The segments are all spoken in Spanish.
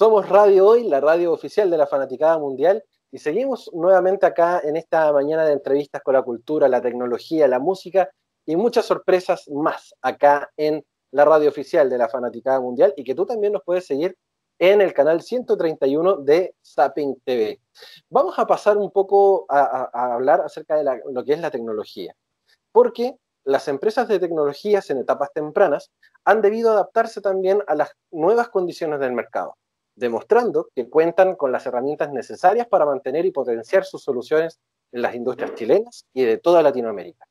Somos Radio Hoy, la radio oficial de la Fanaticada Mundial, y seguimos nuevamente acá en esta mañana de entrevistas con la cultura, la tecnología, la música y muchas sorpresas más acá en la radio oficial de la Fanaticada Mundial y que tú también nos puedes seguir en el canal 131 de Zapping TV. Vamos a pasar un poco a, hablar acerca de lo que es la tecnología, porque las empresas de tecnologías en etapas tempranas han debido adaptarse también a las nuevas condiciones del mercado demostrando que cuentan con las herramientas necesarias para mantener y potenciar sus soluciones en las industrias chilenas y de toda Latinoamérica.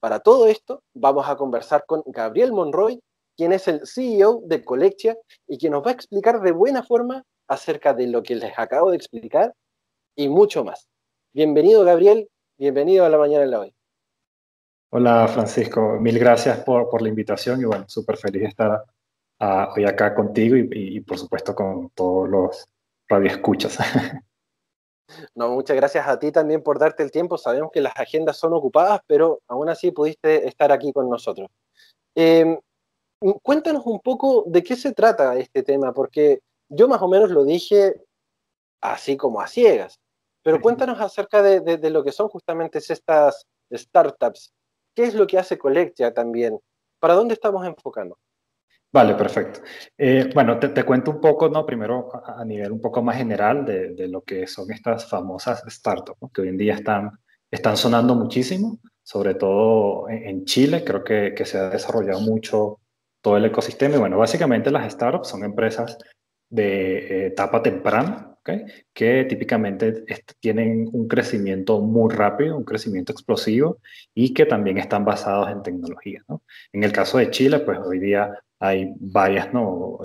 Para todo esto, vamos a conversar con Gabriel Monroy, quien es el CEO de Colectia y quien nos va a explicar de buena forma acerca de lo que les acabo de explicar y mucho más. Bienvenido, Gabriel. Bienvenido a la mañana en la hoy. Hola, Francisco. Mil gracias por, por la invitación y bueno, súper feliz de estar hoy acá contigo y, por supuesto con todos los radioescuchas. No, muchas gracias a ti también por darte el tiempo. Sabemos que las agendas son ocupadas, pero aún así pudiste estar aquí con nosotros. Em, cuéntanos un poco de qué se trata este tema, porque yo más o menos lo dije así como a ciegas, pero cuéntanos acerca de, de lo que son justamente estas startups. ¿Qué es lo que hace Colectia también? ¿Para dónde estamos enfocando? Vale, perfecto. Eh, bueno, te, cuento un poco, ¿no? Primero a, nivel un poco más general de, lo que son estas famosas startups, que hoy en día están, están sonando muchísimo, sobre todo en, Chile, creo que, que, se ha desarrollado mucho todo el ecosistema. Y bueno, básicamente las startups son empresas de eh, etapa temprana, que típicamente tienen un crecimiento muy rápido, un crecimiento explosivo y que también están basados en tecnología. ¿no? En el caso de Chile, pues hoy día hay varias, ¿no?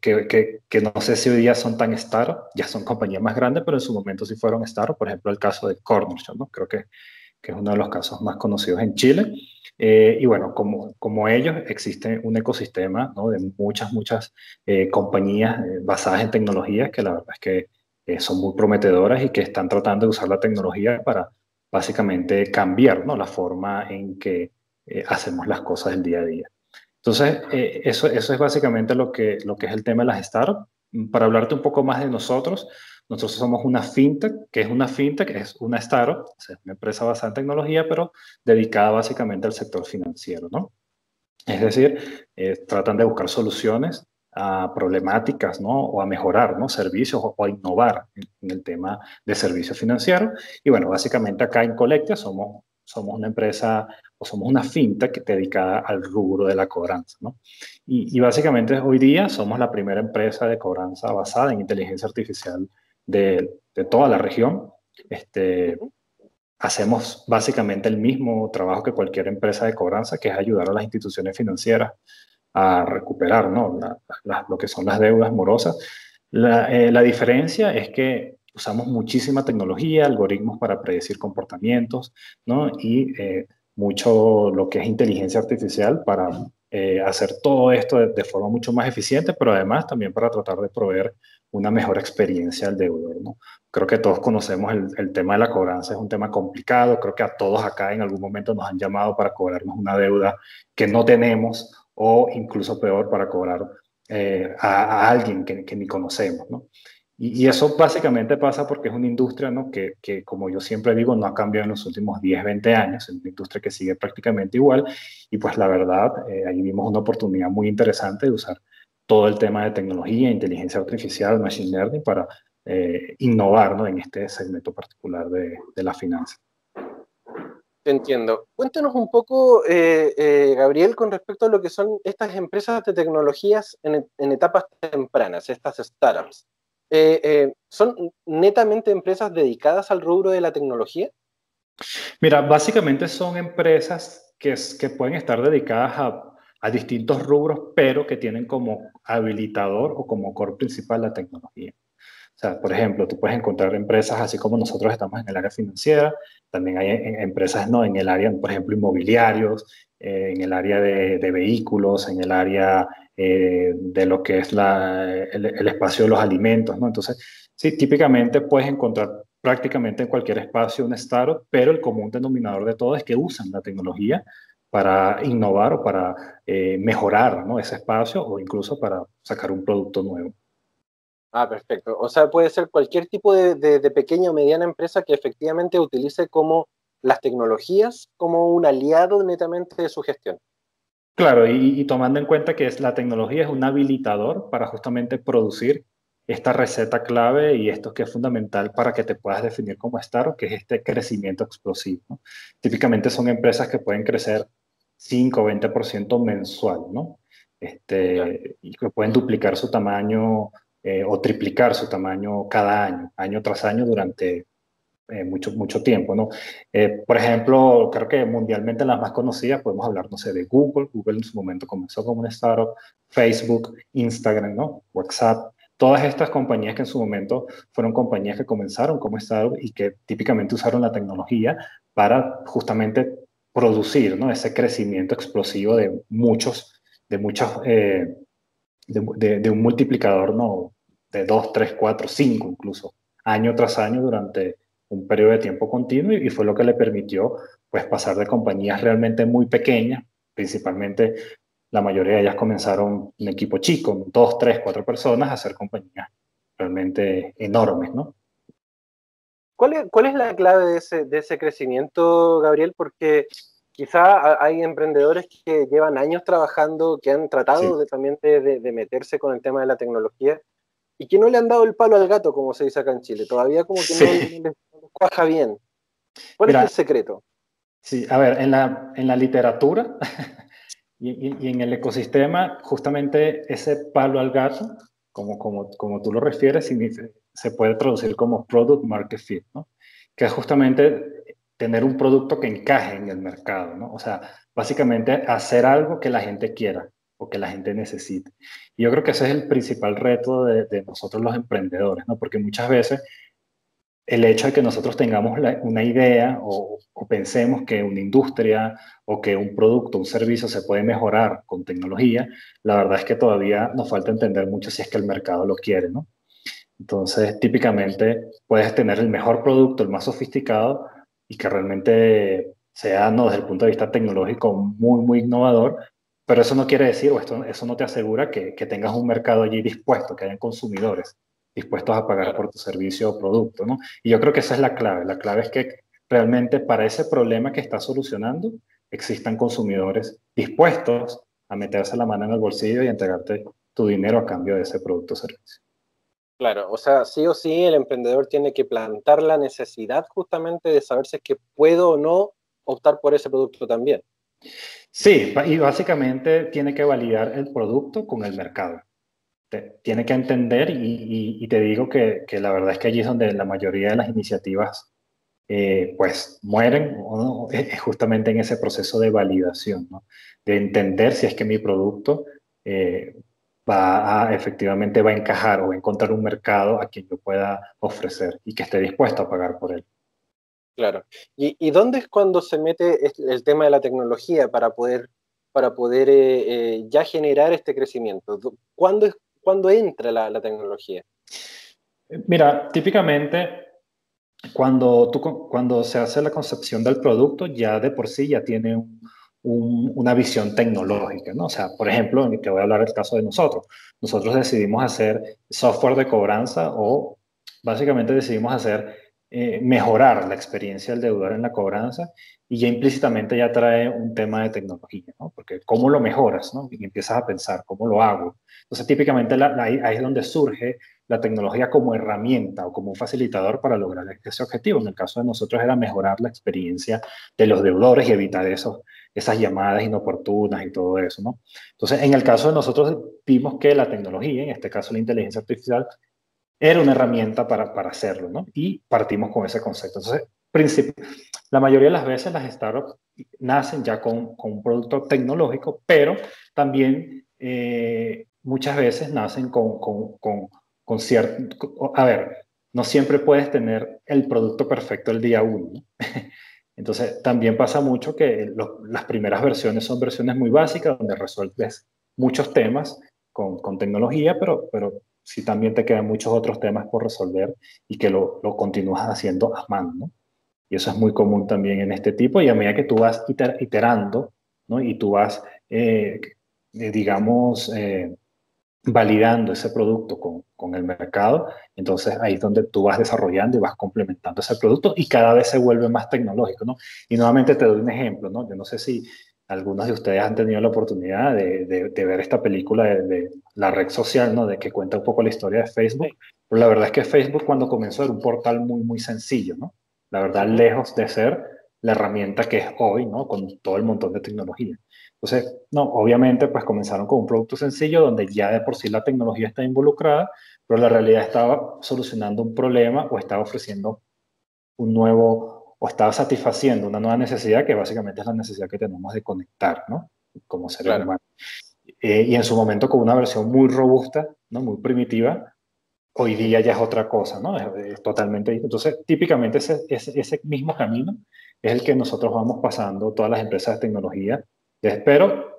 Que, que, que, no sé si hoy día son tan startup, ya son compañías más grandes, pero en su momento sí fueron startup, por ejemplo, el caso de Cornerstone, ¿no? Creo que, que, es uno de los casos más conocidos en Chile. Eh, y bueno, como, como ellos, existe un ecosistema ¿no? de muchas, muchas eh, compañías eh, basadas en tecnologías que la verdad es que son muy prometedoras y que están tratando de usar la tecnología para básicamente cambiar ¿no? la forma en que hacemos las cosas del día a día. Entonces, eh, eso, eso es básicamente lo que, lo que es el tema de las startups. Para hablarte un poco más de nosotros, nosotros somos una fintech, que es una fintech, es una startup, es una empresa basada en tecnología, pero dedicada básicamente al sector financiero, ¿no? Es decir, eh, tratan de buscar soluciones a problemáticas, ¿no? O a mejorar, ¿no? Servicios o, a innovar en, en, el tema de servicios financieros. Y bueno, básicamente acá en Colectia somos, somos una empresa o somos una fintech dedicada al rubro de la cobranza. ¿no? Y, básicamente hoy día somos la primera empresa de cobranza basada en inteligencia artificial de, de toda la región. Este, hacemos básicamente el mismo trabajo que cualquier empresa de cobranza, que es ayudar a las instituciones financieras a recuperar ¿no? lo que son las deudas morosas. La, eh, la, diferencia es que usamos muchísima tecnología, algoritmos para predecir comportamientos, ¿no? Y eh, mucho lo que es inteligencia artificial para eh, hacer todo esto de, forma mucho más eficiente, pero además también para tratar de proveer una mejor experiencia al deudor. ¿no? Creo que todos conocemos el, el, tema de la cobranza, es un tema complicado, creo que a todos acá en algún momento nos han llamado para cobrarnos una deuda que no tenemos o incluso peor para cobrar eh, a, a, alguien que, que ni conocemos. ¿no? Y, eso básicamente pasa porque es una industria ¿no? que, que, como yo siempre digo, no ha cambiado en los últimos 10, 20 años, es una industria que sigue prácticamente igual. Y pues la verdad, eh, ahí vimos una oportunidad muy interesante de usar todo el tema de tecnología, inteligencia artificial, machine learning para eh, innovar ¿no? en este segmento particular de, de la finanza. Entiendo. Cuéntanos un poco, eh, Gabriel, con respecto a lo que son estas empresas de tecnologías en etapas tempranas, estas startups. Eh, eh, ¿son netamente empresas dedicadas al rubro de la tecnología? Mira, básicamente son empresas que, que pueden estar dedicadas a, a, distintos rubros, pero que tienen como habilitador o como core principal la tecnología. O sea, por ejemplo, tú puedes encontrar empresas así como nosotros estamos en el área financiera, también hay empresas ¿no? en el área, por ejemplo, inmobiliarios, eh, en el área de, de, vehículos, en el área eh, de lo que es el, espacio de los alimentos, ¿no? Entonces, sí, típicamente puedes encontrar prácticamente en cualquier espacio un startup, pero el común denominador de todo es que usan la tecnología para innovar o para eh, mejorar ¿no? ese espacio o incluso para sacar un producto nuevo. Ah, perfecto. O sea, puede ser cualquier tipo de, pequeña o mediana empresa que efectivamente utilice como las tecnologías como un aliado netamente de su gestión. Claro, y, tomando en cuenta que es, la tecnología es un habilitador para justamente producir esta receta clave y esto que es fundamental para que te puedas definir como startup, que es este crecimiento explosivo. Típicamente son empresas que pueden crecer 5 o 20% mensual, ¿no? Este, y que pueden duplicar su tamaño eh, o triplicar su tamaño cada año, año tras año durante eh, mucho, mucho tiempo, ¿no? Eh, por ejemplo, creo que mundialmente las más conocidas podemos hablar, no sé, de Google. Google en su momento comenzó como una startup, Facebook, Instagram, ¿no? WhatsApp. Todas estas compañías que en su momento fueron compañías que comenzaron como startup y que típicamente usaron la tecnología para justamente producir, ¿no? Ese crecimiento explosivo de muchos, de muchos, eh, de, de un multiplicador, ¿no? De 2, 3, 4, 5 incluso, año tras año durante un periodo de tiempo continuo y, fue lo que le permitió pues pasar de compañías realmente muy pequeñas, principalmente la mayoría de ellas comenzaron un equipo chico, dos, tres, cuatro personas, a ser compañías realmente enormes, ¿no? ¿Cuál es, cuál es la clave de ese, de ese crecimiento, Gabriel? Porque quizá hay emprendedores que llevan años trabajando, que han tratado de, también de, de, meterse con el tema de la tecnología y que no le han dado el palo al gato, como se dice acá en Chile. Todavía como que no, cuaja bien. ¿Cuál es el secreto? Sí, a ver, en la, en la literatura y, en el ecosistema, justamente ese palo al gato, como, como, como tú lo refieres, se puede traducir como product market fit, ¿no? Que es justamente tener un producto que encaje en el mercado, ¿no? O sea, básicamente hacer algo que la gente quiera o que la gente necesite. Y yo creo que ese es el principal reto de, de nosotros los emprendedores, ¿no? Porque muchas veces el hecho de que nosotros tengamos una idea o, pensemos que una industria o que un producto, un servicio se puede mejorar con tecnología, la verdad es que todavía nos falta entender mucho si es que el mercado lo quiere, ¿no? Entonces, típicamente puedes tener el mejor producto, el más sofisticado y que realmente sea, no, desde el punto de vista tecnológico, muy, muy innovador, pero eso no quiere decir, o esto, eso no te asegura que, que tengas un mercado allí dispuesto, que hayan consumidores dispuestos a pagar por tu servicio o producto, ¿no? Y yo creo que esa es la clave. La clave es que realmente para ese problema que estás solucionando existan consumidores dispuestos a meterse la mano en el bolsillo y entregarte tu dinero a cambio de ese producto o servicio. Claro, o sea, sí o sí el emprendedor tiene que plantar la necesidad justamente de saber si es que puedo o no optar por ese producto también. Sí, y básicamente tiene que validar el producto con el mercado tiene que entender y, te digo que, la verdad es que allí es donde la mayoría de las iniciativas eh, pues mueren justamente en ese proceso de validación, de entender si es que mi producto eh, va a, efectivamente va a encajar o va a encontrar un mercado a quien yo pueda ofrecer y que esté dispuesto a pagar por él. Claro. ¿Y, dónde es cuando se mete el tema de la tecnología para poder, para poder eh, ya generar este crecimiento? ¿Cuándo es ¿Cuándo entra la, tecnología? Mira, típicamente cuando, cuando se hace la concepción del producto, ya de por sí ya tiene una visión tecnológica, ¿no? O sea, por ejemplo, te voy a hablar del caso de nosotros. Nosotros decidimos hacer software de cobranza o básicamente decidimos hacer eh, mejorar la experiencia del deudor en la cobranza y ya implícitamente ya trae un tema de tecnología, ¿no? Porque cómo lo mejoras, ¿no? Y empiezas a pensar, ¿cómo lo hago? Entonces, típicamente ahí, es donde surge la tecnología como herramienta o como un facilitador para lograr ese objetivo. En el caso de nosotros era mejorar la experiencia de los deudores y evitar esos, esas llamadas inoportunas y todo eso, ¿no? Entonces, en el caso de nosotros vimos que la tecnología, en este caso la inteligencia artificial, era una herramienta para, para hacerlo, ¿no? Y partimos con ese concepto. Entonces, la mayoría de las veces las startups nacen ya con, con un producto tecnológico, pero también eh, muchas veces nacen con, con, con, con, cierto... A ver, no siempre puedes tener el producto perfecto el día uno. Entonces, también pasa mucho que las primeras versiones son versiones muy básicas, donde resuelves muchos temas con, tecnología, pero, pero si también te quedan muchos otros temas por resolver y que lo, lo continúas haciendo a mano, ¿no? Y eso es muy común también en este tipo, y a medida que tú vas iterando, ¿no? Y tú vas, eh, digamos, eh, validando ese producto con, con, el mercado, entonces ahí es donde tú vas desarrollando y vas complementando ese producto y cada vez se vuelve más tecnológico, ¿no? Y nuevamente te doy un ejemplo, ¿no? Yo no sé si algunos de ustedes han tenido la oportunidad de, de, ver esta película de, la red social, ¿no? De que cuenta un poco la historia de Facebook, pero la verdad es que Facebook cuando comenzó era un portal muy, muy sencillo, ¿no? La verdad, lejos de ser la herramienta que es hoy, ¿no? Con todo el montón de tecnología. Entonces, no, obviamente, pues comenzaron con un producto sencillo donde ya de por sí la tecnología está involucrada, pero la realidad estaba solucionando un problema o estaba ofreciendo un nuevo, o estaba satisfaciendo una nueva necesidad que básicamente es la necesidad que tenemos de conectar, ¿no? Como seres humanos. Eh, y en su momento con una versión muy robusta, ¿no? Muy primitiva, hoy día ya es otra cosa, ¿no? Es, totalmente Entonces, típicamente ese, ese, ese mismo camino es el que nosotros vamos pasando todas las empresas de tecnología pero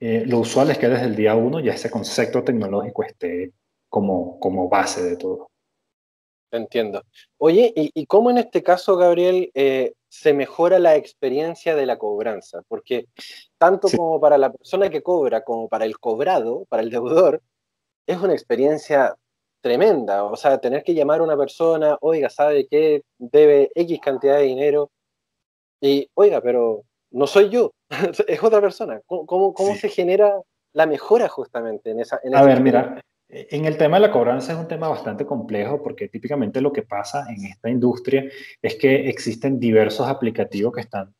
eh, lo usual es que desde el día uno ya ese concepto tecnológico esté como, como base de todo. Entiendo. Oye, ¿y, cómo en este caso, Gabriel, eh, se mejora la experiencia de la cobranza? Porque tanto como para la persona que cobra como para el cobrado, para el deudor, es una experiencia tremenda. O sea, tener que llamar a una persona, oiga, ¿sabe qué? Debe X cantidad de dinero. Y, oiga, pero no soy yo, es otra persona. ¿Cómo, cómo, se genera la mejora justamente en esa... En a ver, mira, en el tema de la cobranza es un tema bastante complejo porque típicamente lo que pasa en esta industria es que existen diversos aplicativos que están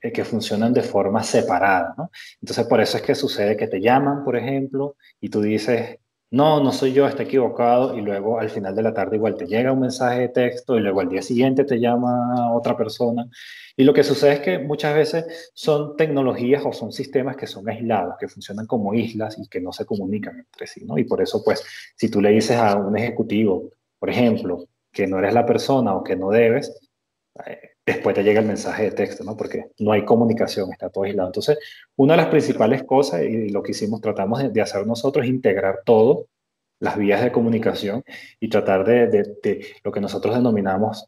eh, que funcionan de forma separada, ¿no? Entonces por eso es que sucede que te llaman, por ejemplo, y tú dices, no, no soy yo, está equivocado, y luego al final de la tarde igual te llega un mensaje de texto y luego al día siguiente te llama otra persona. Y lo que sucede es que muchas veces son tecnologías o son sistemas que son aislados, que funcionan como islas y que no se comunican entre sí, ¿no? Y por eso, pues, si tú le dices a un ejecutivo, por ejemplo, que no eres la persona o que no debes, eh, después te llega el mensaje de texto, ¿no? Porque no hay comunicación, está todo aislado. Entonces, una de las principales cosas, y lo que hicimos, tratamos de, hacer nosotros, es integrar todo, las vías de comunicación, y tratar de, lo que nosotros denominamos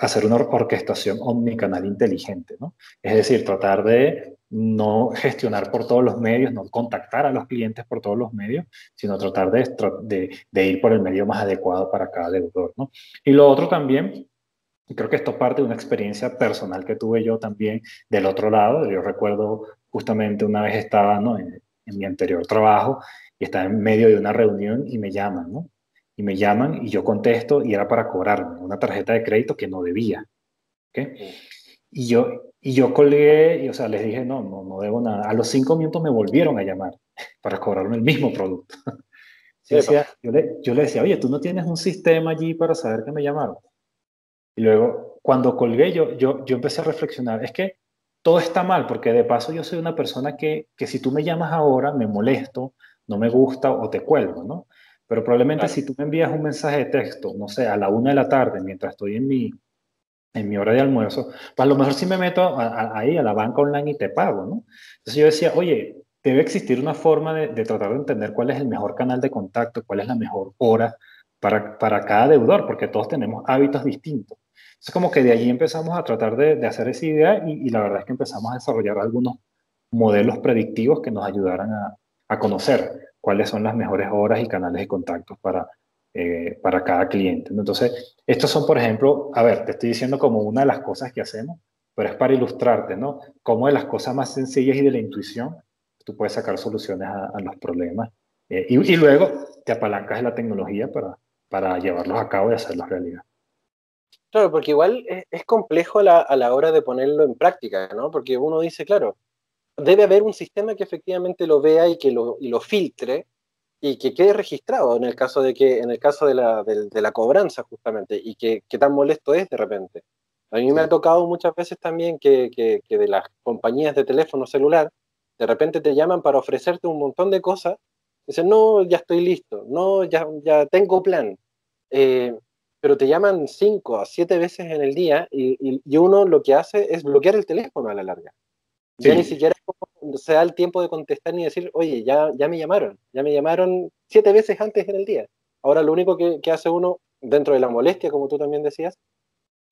hacer una orquestación omnicanal inteligente, ¿no? Es decir, tratar de no gestionar por todos los medios, no contactar a los clientes por todos los medios, sino tratar de, de ir por el medio más adecuado para cada deudor, ¿no? Y lo otro también y creo que esto parte de una experiencia personal que tuve yo también del otro lado. Yo recuerdo justamente una vez estaba ¿no? en, mi anterior trabajo y estaba en medio de una reunión y me llaman, ¿no? Y me llaman y yo contesto y era para cobrarme una tarjeta de crédito que no debía. ¿okay? Y yo, y yo colgué, y, o sea, les dije, no, no, no debo nada. A los cinco minutos me volvieron a llamar para cobrarme el mismo producto. yo, yo, le, yo le decía, oye, tú no tienes un sistema allí para saber que me llamaron. Y luego, cuando colgué, yo, yo, yo empecé a reflexionar, es que todo está mal, porque de paso yo soy una persona que, que si tú me llamas ahora, me molesto, no me gusta o te cuelgo, ¿no? Pero probablemente si tú me envías un mensaje de texto, no sé, a la una de la tarde, mientras estoy en mi, en mi hora de almuerzo, pues a lo mejor sí me meto ahí a la banca online y te pago, ¿no? Entonces yo decía, oye, debe existir una forma de, de, tratar de entender cuál es el mejor canal de contacto, cuál es la mejor hora para, para cada deudor, porque todos tenemos hábitos distintos. Es como que de allí empezamos a tratar de, hacer esa idea y, la verdad es que empezamos a desarrollar algunos modelos predictivos que nos ayudaran a, conocer cuáles son las mejores horas y canales de contactos para, eh, para cada cliente. Entonces, estos son, por ejemplo, a ver, te estoy diciendo como una de las cosas que hacemos, pero es para ilustrarte, ¿no? Cómo de las cosas más sencillas y de la intuición, tú puedes sacar soluciones a, los problemas. Eh, y, y, luego te apalancas de la tecnología para, para llevarlos a cabo y hacerlos realidad. Claro, porque igual es, complejo a la hora de ponerlo en práctica, ¿no? Porque uno dice, claro, debe haber un sistema que efectivamente lo vea y que lo, y lo filtre y que quede registrado en el caso de que en el caso de la, de, la cobranza justamente y que, tan molesto es de repente. A mí me ha tocado muchas veces también que, que, de las compañías de teléfono celular de repente te llaman para ofrecerte un montón de cosas. Dicen, no, ya estoy listo, no, ya, ya tengo plan. Eh, pero te llaman cinco a siete veces en el día y, uno lo que hace es bloquear el teléfono a la larga. Ya ni siquiera se da el tiempo de contestar ni decir, oye, ya, ya me llamaron, ya me llamaron siete veces antes en el día. Ahora lo único que, hace uno, dentro de la molestia, como tú también decías,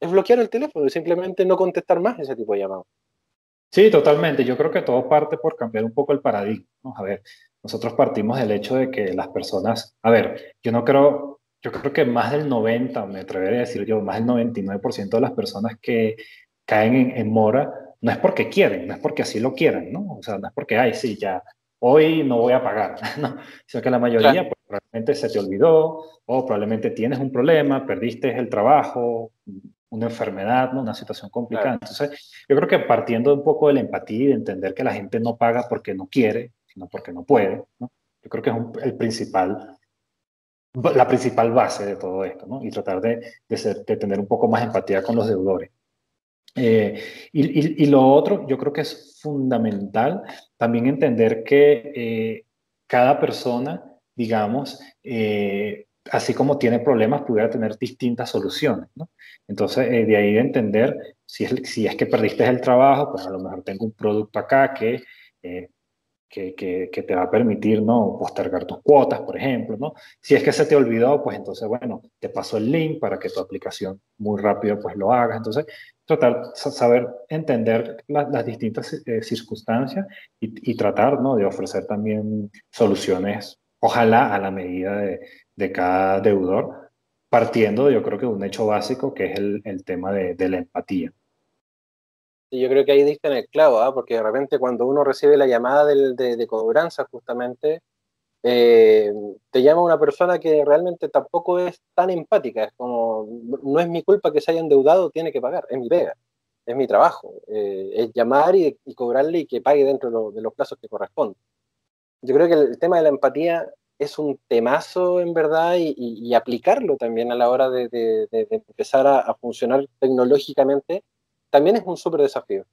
es bloquear el teléfono y simplemente no contestar más ese tipo de llamados. Sí, totalmente. Yo creo que todo parte por cambiar un poco el paradigma. A ver, nosotros partimos del hecho de que las personas, a ver, yo no creo, yo creo que más del 90, me atrevería a decir yo, más del 99% de las personas que caen en, en, mora no es porque quieren, no es porque así lo quieran, ¿no? O sea, no es porque, ay, sí, ya, hoy no voy a pagar, ¿no? Sino que la mayoría pues, probablemente se te olvidó o probablemente tienes un problema, perdiste el trabajo, una enfermedad, ¿no? una situación complicada. Entonces, yo creo que partiendo un poco de la empatía y de entender que la gente no paga porque no quiere, sino porque no puede, ¿no? yo creo que es el principal, la principal base de todo esto, ¿no? y tratar de, tener un poco más empatía con los deudores. Eh, y, y, lo otro, yo creo que es fundamental también entender que eh, cada persona, digamos, eh, así como tiene problemas, pudiera tener distintas soluciones. ¿no? Entonces, de ahí de entender, si es, si es que perdiste el trabajo, pues a lo mejor tengo un producto acá que que, que, te va a permitir ¿no? postergar tus cuotas, por ejemplo. ¿no? Si es que se te olvidó, pues entonces, bueno, te paso el link para que tu aplicación muy rápido pues lo hagas. Entonces, tratar, saber entender las distintas eh, circunstancias y, y, tratar ¿no? de ofrecer también soluciones, ojalá a la medida de, de cada deudor, partiendo, yo creo que de un hecho básico que es el, el tema de, de la empatía. Y yo creo que ahí diste en el clavo, ¿ah? porque de repente cuando uno recibe la llamada de, de, cobranza, justamente, eh, te llama una persona que realmente tampoco es tan empática. Es como, no es mi culpa que se haya endeudado, tiene que pagar, es mi pega, es mi trabajo. Eh, es llamar y, cobrarle y que pague dentro de, los plazos que corresponden. Yo creo que el, tema de la empatía es un temazo en verdad y, aplicarlo también a la hora de, empezar a funcionar tecnológicamente también es un súper desafío.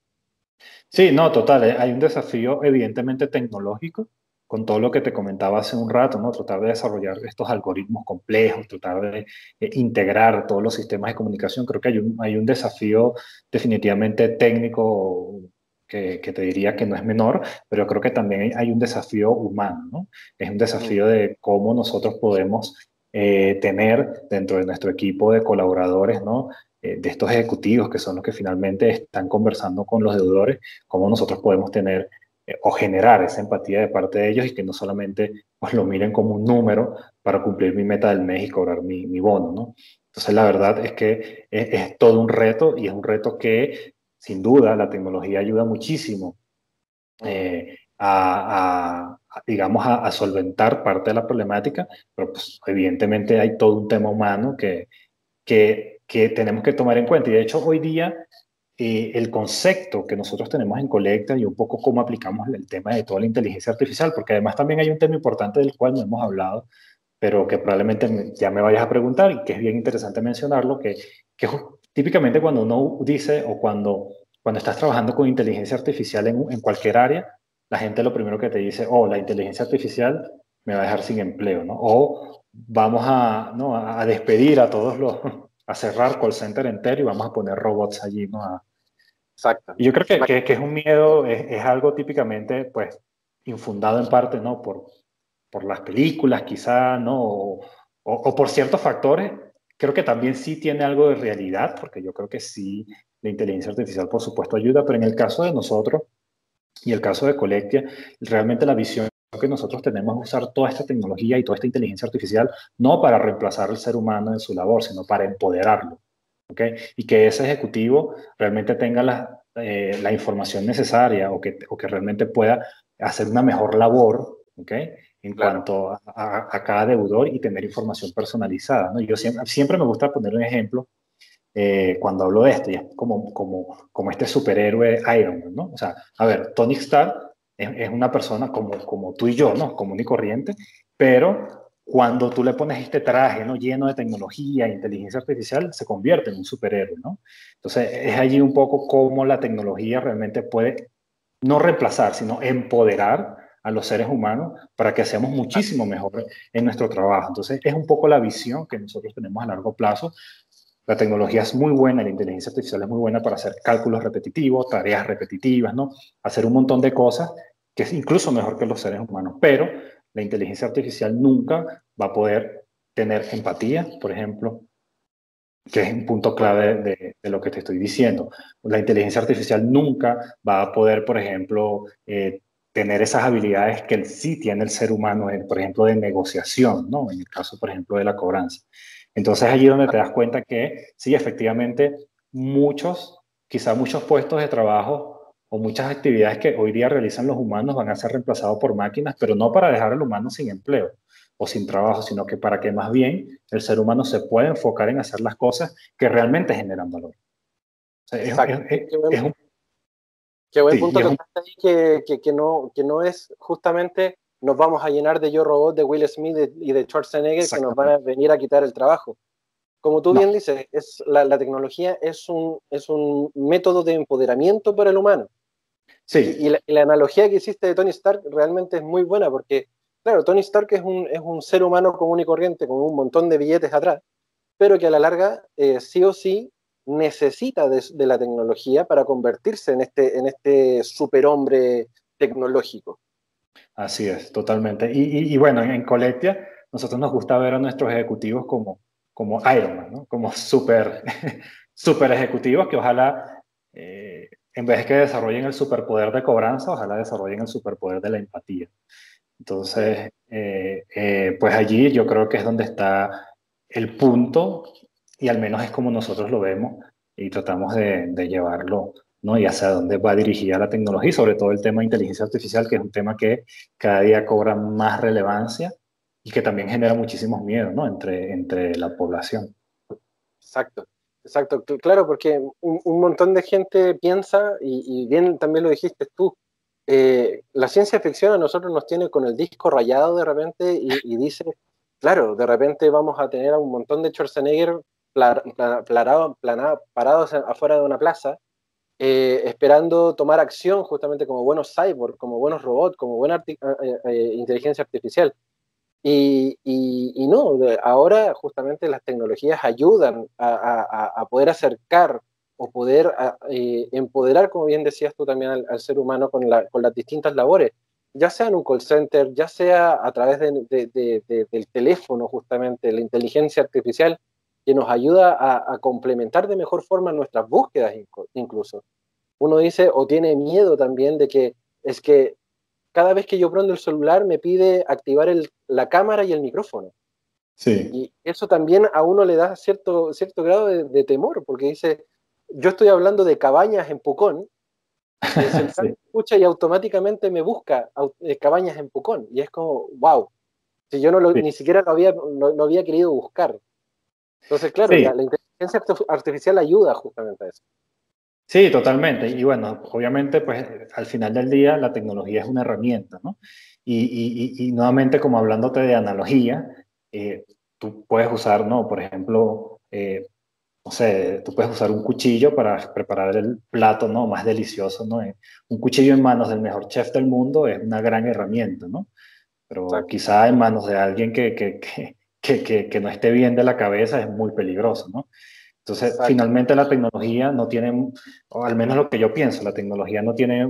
Sí, no, total. Eh, hay un desafío evidentemente tecnológico, con todo lo que te comentaba hace un rato, ¿no? Tratar de desarrollar estos algoritmos complejos, tratar de eh, integrar todos los sistemas de comunicación. Creo que hay un, hay un desafío definitivamente técnico que, que, te diría que no es menor, pero creo que también hay un desafío humano, ¿no? Es un desafío de cómo nosotros podemos eh, tener dentro de nuestro equipo de colaboradores, ¿no? Eh, de estos ejecutivos que son los que finalmente están conversando con los deudores, cómo nosotros podemos tener eh, o generar esa empatía de parte de ellos y que no solamente pues, lo miren como un número para cumplir mi meta del mes y cobrar mi, mi bono, ¿no? Entonces la verdad es que es, todo un reto y es un reto que sin duda la tecnología ayuda muchísimo eh, a, digamos, a, a, solventar parte de la problemática, pero pues evidentemente hay todo un tema humano que, que que tenemos que tomar en cuenta. Y de hecho, hoy día, eh, el concepto que nosotros tenemos en Colecta y un poco cómo aplicamos el tema de toda la inteligencia artificial, porque además también hay un tema importante del cual no hemos hablado, pero que probablemente ya me vayas a preguntar y que es bien interesante mencionarlo, que, que típicamente cuando uno dice o cuando, cuando estás trabajando con inteligencia artificial en, en cualquier área, la gente lo primero que te dice, oh, la inteligencia artificial me va a dejar sin empleo, ¿no? O vamos a, ¿no? a despedir a todos los, a cerrar call center entero y vamos a poner robots allí, ¿no? Exacto. Y yo creo que, que, es un miedo, es, algo típicamente, pues, infundado en parte, ¿no? Por, por las películas, quizá, ¿no? O, o, por ciertos factores. Creo que también sí tiene algo de realidad, porque yo creo que sí, la inteligencia artificial, por supuesto, ayuda, pero en el caso de nosotros y el caso de Colectia, realmente la visión que nosotros tenemos que usar toda esta tecnología y toda esta inteligencia artificial no para reemplazar al ser humano en su labor, sino para empoderarlo. ¿okay? Y que ese ejecutivo realmente tenga la, eh, la información necesaria o que, o que, realmente pueda hacer una mejor labor ¿okay? en cuanto a, a, cada deudor y tener información personalizada. ¿no? Yo siempre, siempre me gusta poner un ejemplo eh, cuando hablo de esto, y es como, como, como este superhéroe Iron Man. ¿no? O sea, a ver, Tony Stark es, una persona como, como tú y yo, ¿no? Común y corriente, pero cuando tú le pones este traje, ¿no? Lleno de tecnología e inteligencia artificial, se convierte en un superhéroe, ¿no? Entonces, es allí un poco cómo la tecnología realmente puede no reemplazar, sino empoderar a los seres humanos para que seamos muchísimo mejor en nuestro trabajo. Entonces, es un poco la visión que nosotros tenemos a largo plazo. La tecnología es muy buena, la inteligencia artificial es muy buena para hacer cálculos repetitivos, tareas repetitivas, ¿no? Hacer un montón de cosas que es incluso mejor que los seres humanos, pero la inteligencia artificial nunca va a poder tener empatía, por ejemplo, que es un punto clave de, lo que te estoy diciendo. La inteligencia artificial nunca va a poder, por ejemplo, eh, tener esas habilidades que sí tiene el ser humano, por ejemplo, de negociación, ¿no? En el caso, por ejemplo, de la cobranza. Entonces allí donde te das cuenta que sí, efectivamente, muchos, quizá muchos puestos de trabajo o muchas actividades que hoy día realizan los humanos van a ser reemplazados por máquinas, pero no para dejar al humano sin empleo o sin trabajo, sino que para que más bien el ser humano se pueda enfocar en hacer las cosas que realmente generan valor. es, un Qué buen punto que, ahí, que, que, no, que no es justamente nos vamos a llenar de Yo Robot, de Will Smith y de Schwarzenegger que nos van a venir a quitar el trabajo. Como tú bien dices, es, la, la, tecnología es un, es un método de empoderamiento para el humano. Sí. Y, la, analogía que hiciste de Tony Stark realmente es muy buena porque, claro, Tony Stark es un, es un ser humano común y corriente con un montón de billetes atrás, pero que a la larga eh, sí o sí necesita de, la tecnología para convertirse en este, en este superhombre tecnológico. Así es, totalmente. Y, bueno, en, Colectia, nosotros nos gusta ver a nuestros ejecutivos como, como Iron Man, ¿no? como super, super ejecutivos que ojalá, eh, en vez de que desarrollen el superpoder de cobranza, ojalá desarrollen el superpoder de la empatía. Entonces, eh, eh, pues allí yo creo que es donde está el punto y al menos es como nosotros lo vemos y tratamos de, llevarlo, ¿no? Y hacia dónde va dirigida la tecnología y sobre todo el tema de inteligencia artificial, que es un tema que cada día cobra más relevancia y que también genera muchísimos miedos, ¿no? Entre, entre la población. Exacto. Exacto, claro, porque un, montón de gente piensa, y, bien también lo dijiste tú, eh, la ciencia ficción a nosotros nos tiene con el disco rayado de repente y, dice, claro, de repente vamos a tener a un montón de Schwarzenegger parados afuera de una plaza, eh, esperando tomar acción justamente como buenos cyborg, como buenos robots, como buena eh, inteligencia artificial. Y, y, no, ahora justamente las tecnologías ayudan a, poder acercar o poder empoderar, como bien decías tú también, al, ser humano con, con, las distintas labores, ya sea en un call center, ya sea a través de, del teléfono, justamente, la inteligencia artificial, que nos ayuda a, complementar de mejor forma nuestras búsquedas incluso. Uno dice o tiene miedo también de que es que cada vez que yo prendo el celular me pide activar el, la cámara y el micrófono. Sí. Y eso también a uno le da cierto, cierto grado de, temor, porque dice, yo estoy hablando de cabañas en Pucón, y escucha y automáticamente me busca eh, cabañas en Pucón. Y es como, wow, si yo no lo, ni siquiera lo había, lo había querido buscar. Entonces, claro, la, inteligencia artificial ayuda justamente a eso. Sí, totalmente. Y bueno, obviamente, pues al final del día la tecnología es una herramienta, ¿no? Y, y, nuevamente, como hablándote de analogía, eh, tú puedes usar, ¿no? Por ejemplo, eh, no sé, tú puedes usar un cuchillo para preparar el plato, ¿no? Más delicioso, ¿no? Eh, un cuchillo en manos del mejor chef del mundo es una gran herramienta, ¿no? Pero quizá en manos de alguien que, que, que que, que, no esté bien de la cabeza es muy peligroso, ¿no? Entonces, finalmente la tecnología no tiene, o al menos lo que yo pienso, la tecnología no tiene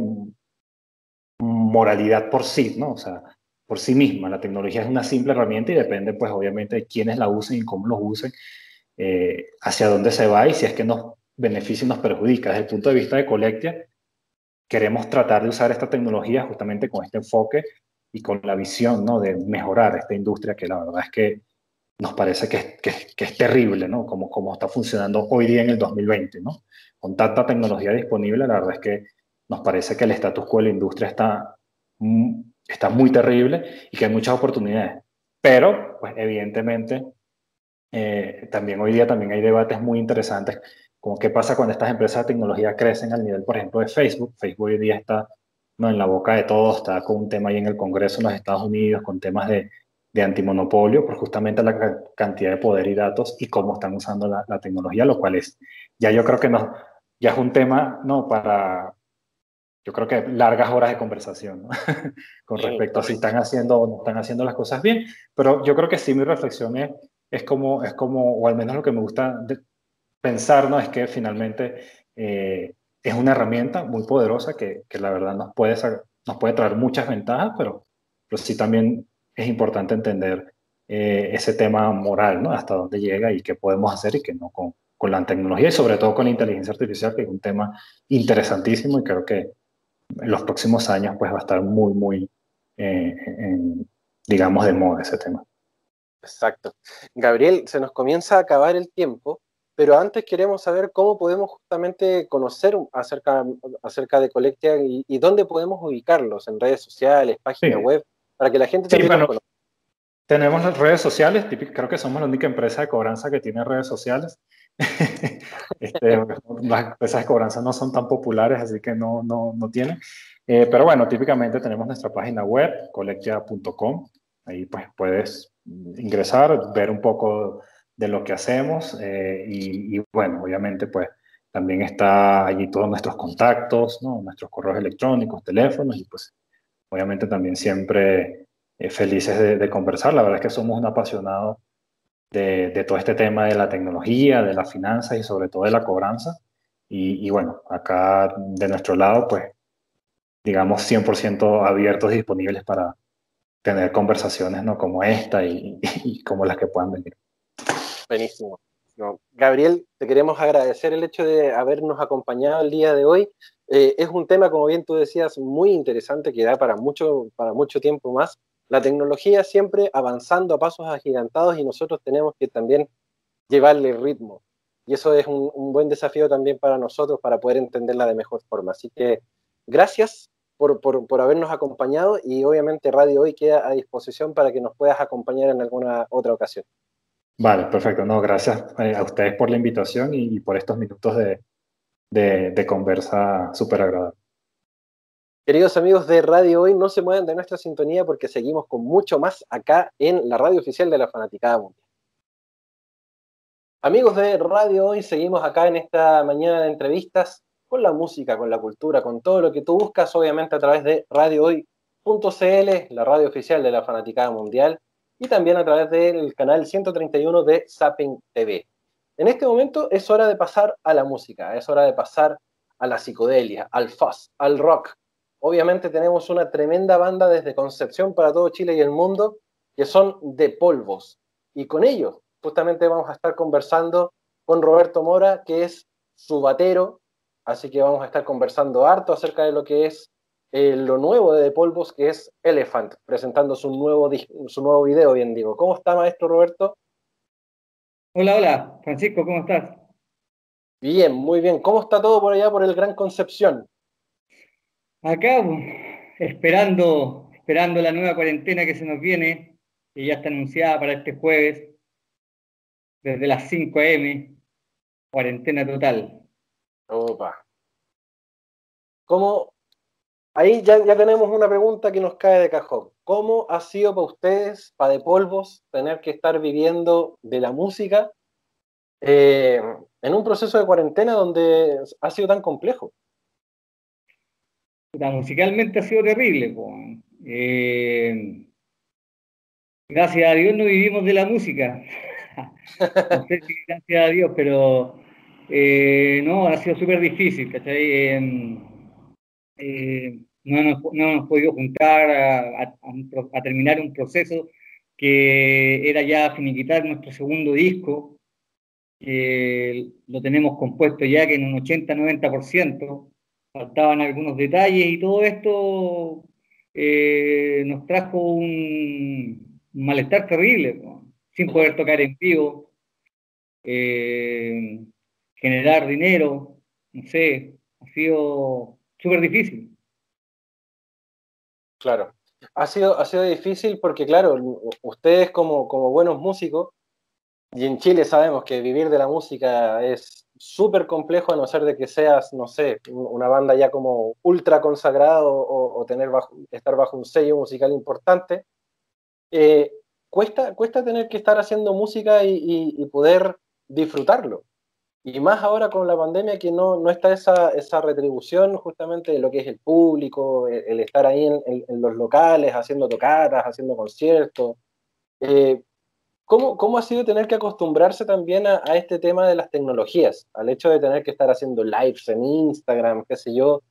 moralidad por sí, ¿no? O sea, por sí misma. La tecnología es una simple herramienta y depende, pues, obviamente, de quiénes la usen y cómo los usen, eh, hacia dónde se va y si es que nos beneficia y nos perjudica. Desde el punto de vista de Colectia, queremos tratar de usar esta tecnología justamente con este enfoque y con la visión, ¿no? De mejorar esta industria que la verdad es que nos parece que, que, es terrible, ¿no? Como, como está funcionando hoy día en el 2020, ¿no? Con tanta tecnología disponible, la verdad es que nos parece que el status quo de la industria está, está muy terrible y que hay muchas oportunidades. Pero, pues evidentemente, eh, también hoy día también hay debates muy interesantes, como qué pasa cuando estas empresas de tecnología crecen al nivel, por ejemplo, de Facebook. Facebook hoy día está ¿no? en la boca de todos, está con un tema ahí en el Congreso en los Estados Unidos, con temas de de antimonopolio por justamente la cantidad de poder y datos y cómo están usando la, tecnología, lo cual es, ya yo creo que no, ya es un tema, ¿no? Para, yo creo que largas horas de conversación, ¿no? Con respecto a si están haciendo o no están haciendo las cosas bien, pero yo creo que sí mi reflexión es, es como, es como, o al menos lo que me gusta pensar, ¿no? Es que finalmente eh, es una herramienta muy poderosa que, que la verdad nos puede, nos puede traer muchas ventajas, pero, pero sí también es importante entender eh, ese tema moral, ¿no? Hasta dónde llega y qué podemos hacer y qué no con, con, la tecnología y sobre todo con la inteligencia artificial, que es un tema interesantísimo y creo que en los próximos años pues va a estar muy, muy, eh, digamos, de moda ese tema. Exacto. Gabriel, se nos comienza a acabar el tiempo, pero antes queremos saber cómo podemos justamente conocer acerca, acerca de Colectia y, dónde podemos ubicarlos, en redes sociales, página web, para que la gente también sí, conozca. Tenemos las redes sociales, creo que somos la única empresa de cobranza que tiene redes sociales. Este, las empresas de cobranza no son tan populares, así que no, no, no tienen. Eh, pero bueno, típicamente tenemos nuestra página web, colectia.com. Ahí pues puedes ingresar, ver un poco de lo que hacemos eh, y, bueno, obviamente pues también está allí todos nuestros contactos, ¿no? nuestros correos electrónicos, teléfonos y pues obviamente también siempre eh, felices de, conversar. La verdad es que somos un apasionado de, todo este tema de la tecnología, de las finanzas y sobre todo de la cobranza. Y, bueno, acá de nuestro lado pues digamos 100% abiertos y disponibles para tener conversaciones ¿no? como esta y, y como las que puedan venir. Buenísimo. Gabriel, te queremos agradecer el hecho de habernos acompañado el día de hoy. Eh, es un tema, como bien tú decías, muy interesante que da para mucho, para mucho tiempo más. La tecnología siempre avanzando a pasos agigantados y nosotros tenemos que también llevarle ritmo. Y eso es un, buen desafío también para nosotros para poder entenderla de mejor forma. Así que gracias por, por, habernos acompañado y obviamente Radio Hoy queda a disposición para que nos puedas acompañar en alguna otra ocasión. Vale, perfecto. No, gracias eh, a ustedes por la invitación y, por estos minutos de, de, conversa súper agradable. Queridos amigos de Radio Hoy, no se muevan de nuestra sintonía porque seguimos con mucho más acá en la radio oficial de la Fanaticada Mundial. Amigos de Radio Hoy, seguimos acá en esta mañana de entrevistas con la música, con la cultura, con todo lo que tú buscas, obviamente a través de radiohoy.cl, la radio oficial de la Fanaticada Mundial y también a través del canal 131 de Zapping TV. En este momento es hora de pasar a la música, es hora de pasar a la psicodelia, al fuzz, al rock. Obviamente tenemos una tremenda banda desde Concepción para todo Chile y el mundo, que son de polvos. Y con ellos justamente vamos a estar conversando con Roberto Mora, que es su batero, así que vamos a estar conversando harto acerca de lo que es eh, lo nuevo de, Polvos, que es Elephant, presentando su nuevo, su nuevo video, bien digo. ¿Cómo está, maestro Roberto? Hola, hola, Francisco, ¿cómo estás? Bien, muy bien. ¿Cómo está todo por allá, por el Gran Concepción? Acá, esperando, esperando la nueva cuarentena que se nos viene, que ya está anunciada para este jueves, desde las 5 a.m., cuarentena total. Opa. ¿Cómo, Ahí ya, tenemos una pregunta que nos cae de cajón. ¿Cómo ha sido para ustedes, para de polvos, tener que estar viviendo de la música eh, en un proceso de cuarentena donde ha sido tan complejo? Musicalmente ha sido terrible. Eh, gracias a Dios no vivimos de la música. no sé si gracias a Dios, pero eh, no, ha sido súper difícil. ¿cachai? Eh, no, nos, no, hemos podido juntar a, terminar un proceso que era ya finiquitar nuestro segundo disco, lo tenemos compuesto ya que en un 80-90%, faltaban algunos detalles y todo esto eh, nos trajo un, malestar terrible, sin poder tocar en vivo, eh, generar dinero, no sé, ha sido súper difícil. Claro. Ha sido, ha sido difícil porque, claro, ustedes como, como buenos músicos, y en Chile sabemos que vivir de la música es súper complejo a no ser de que seas, no sé, una banda ya como ultra consagrada o, tener bajo, estar bajo un sello musical importante. Eh, cuesta, cuesta tener que estar haciendo música y poder disfrutarlo. Y más ahora con la pandemia que no, no está esa, esa retribución justamente de lo que es el público, el, estar ahí en, en, los locales, haciendo tocatas, haciendo conciertos. Eh, ¿cómo, ¿cómo, ha sido tener que acostumbrarse también a, a, este tema de las tecnologías? Al hecho de tener que estar haciendo lives en Instagram, qué sé yo,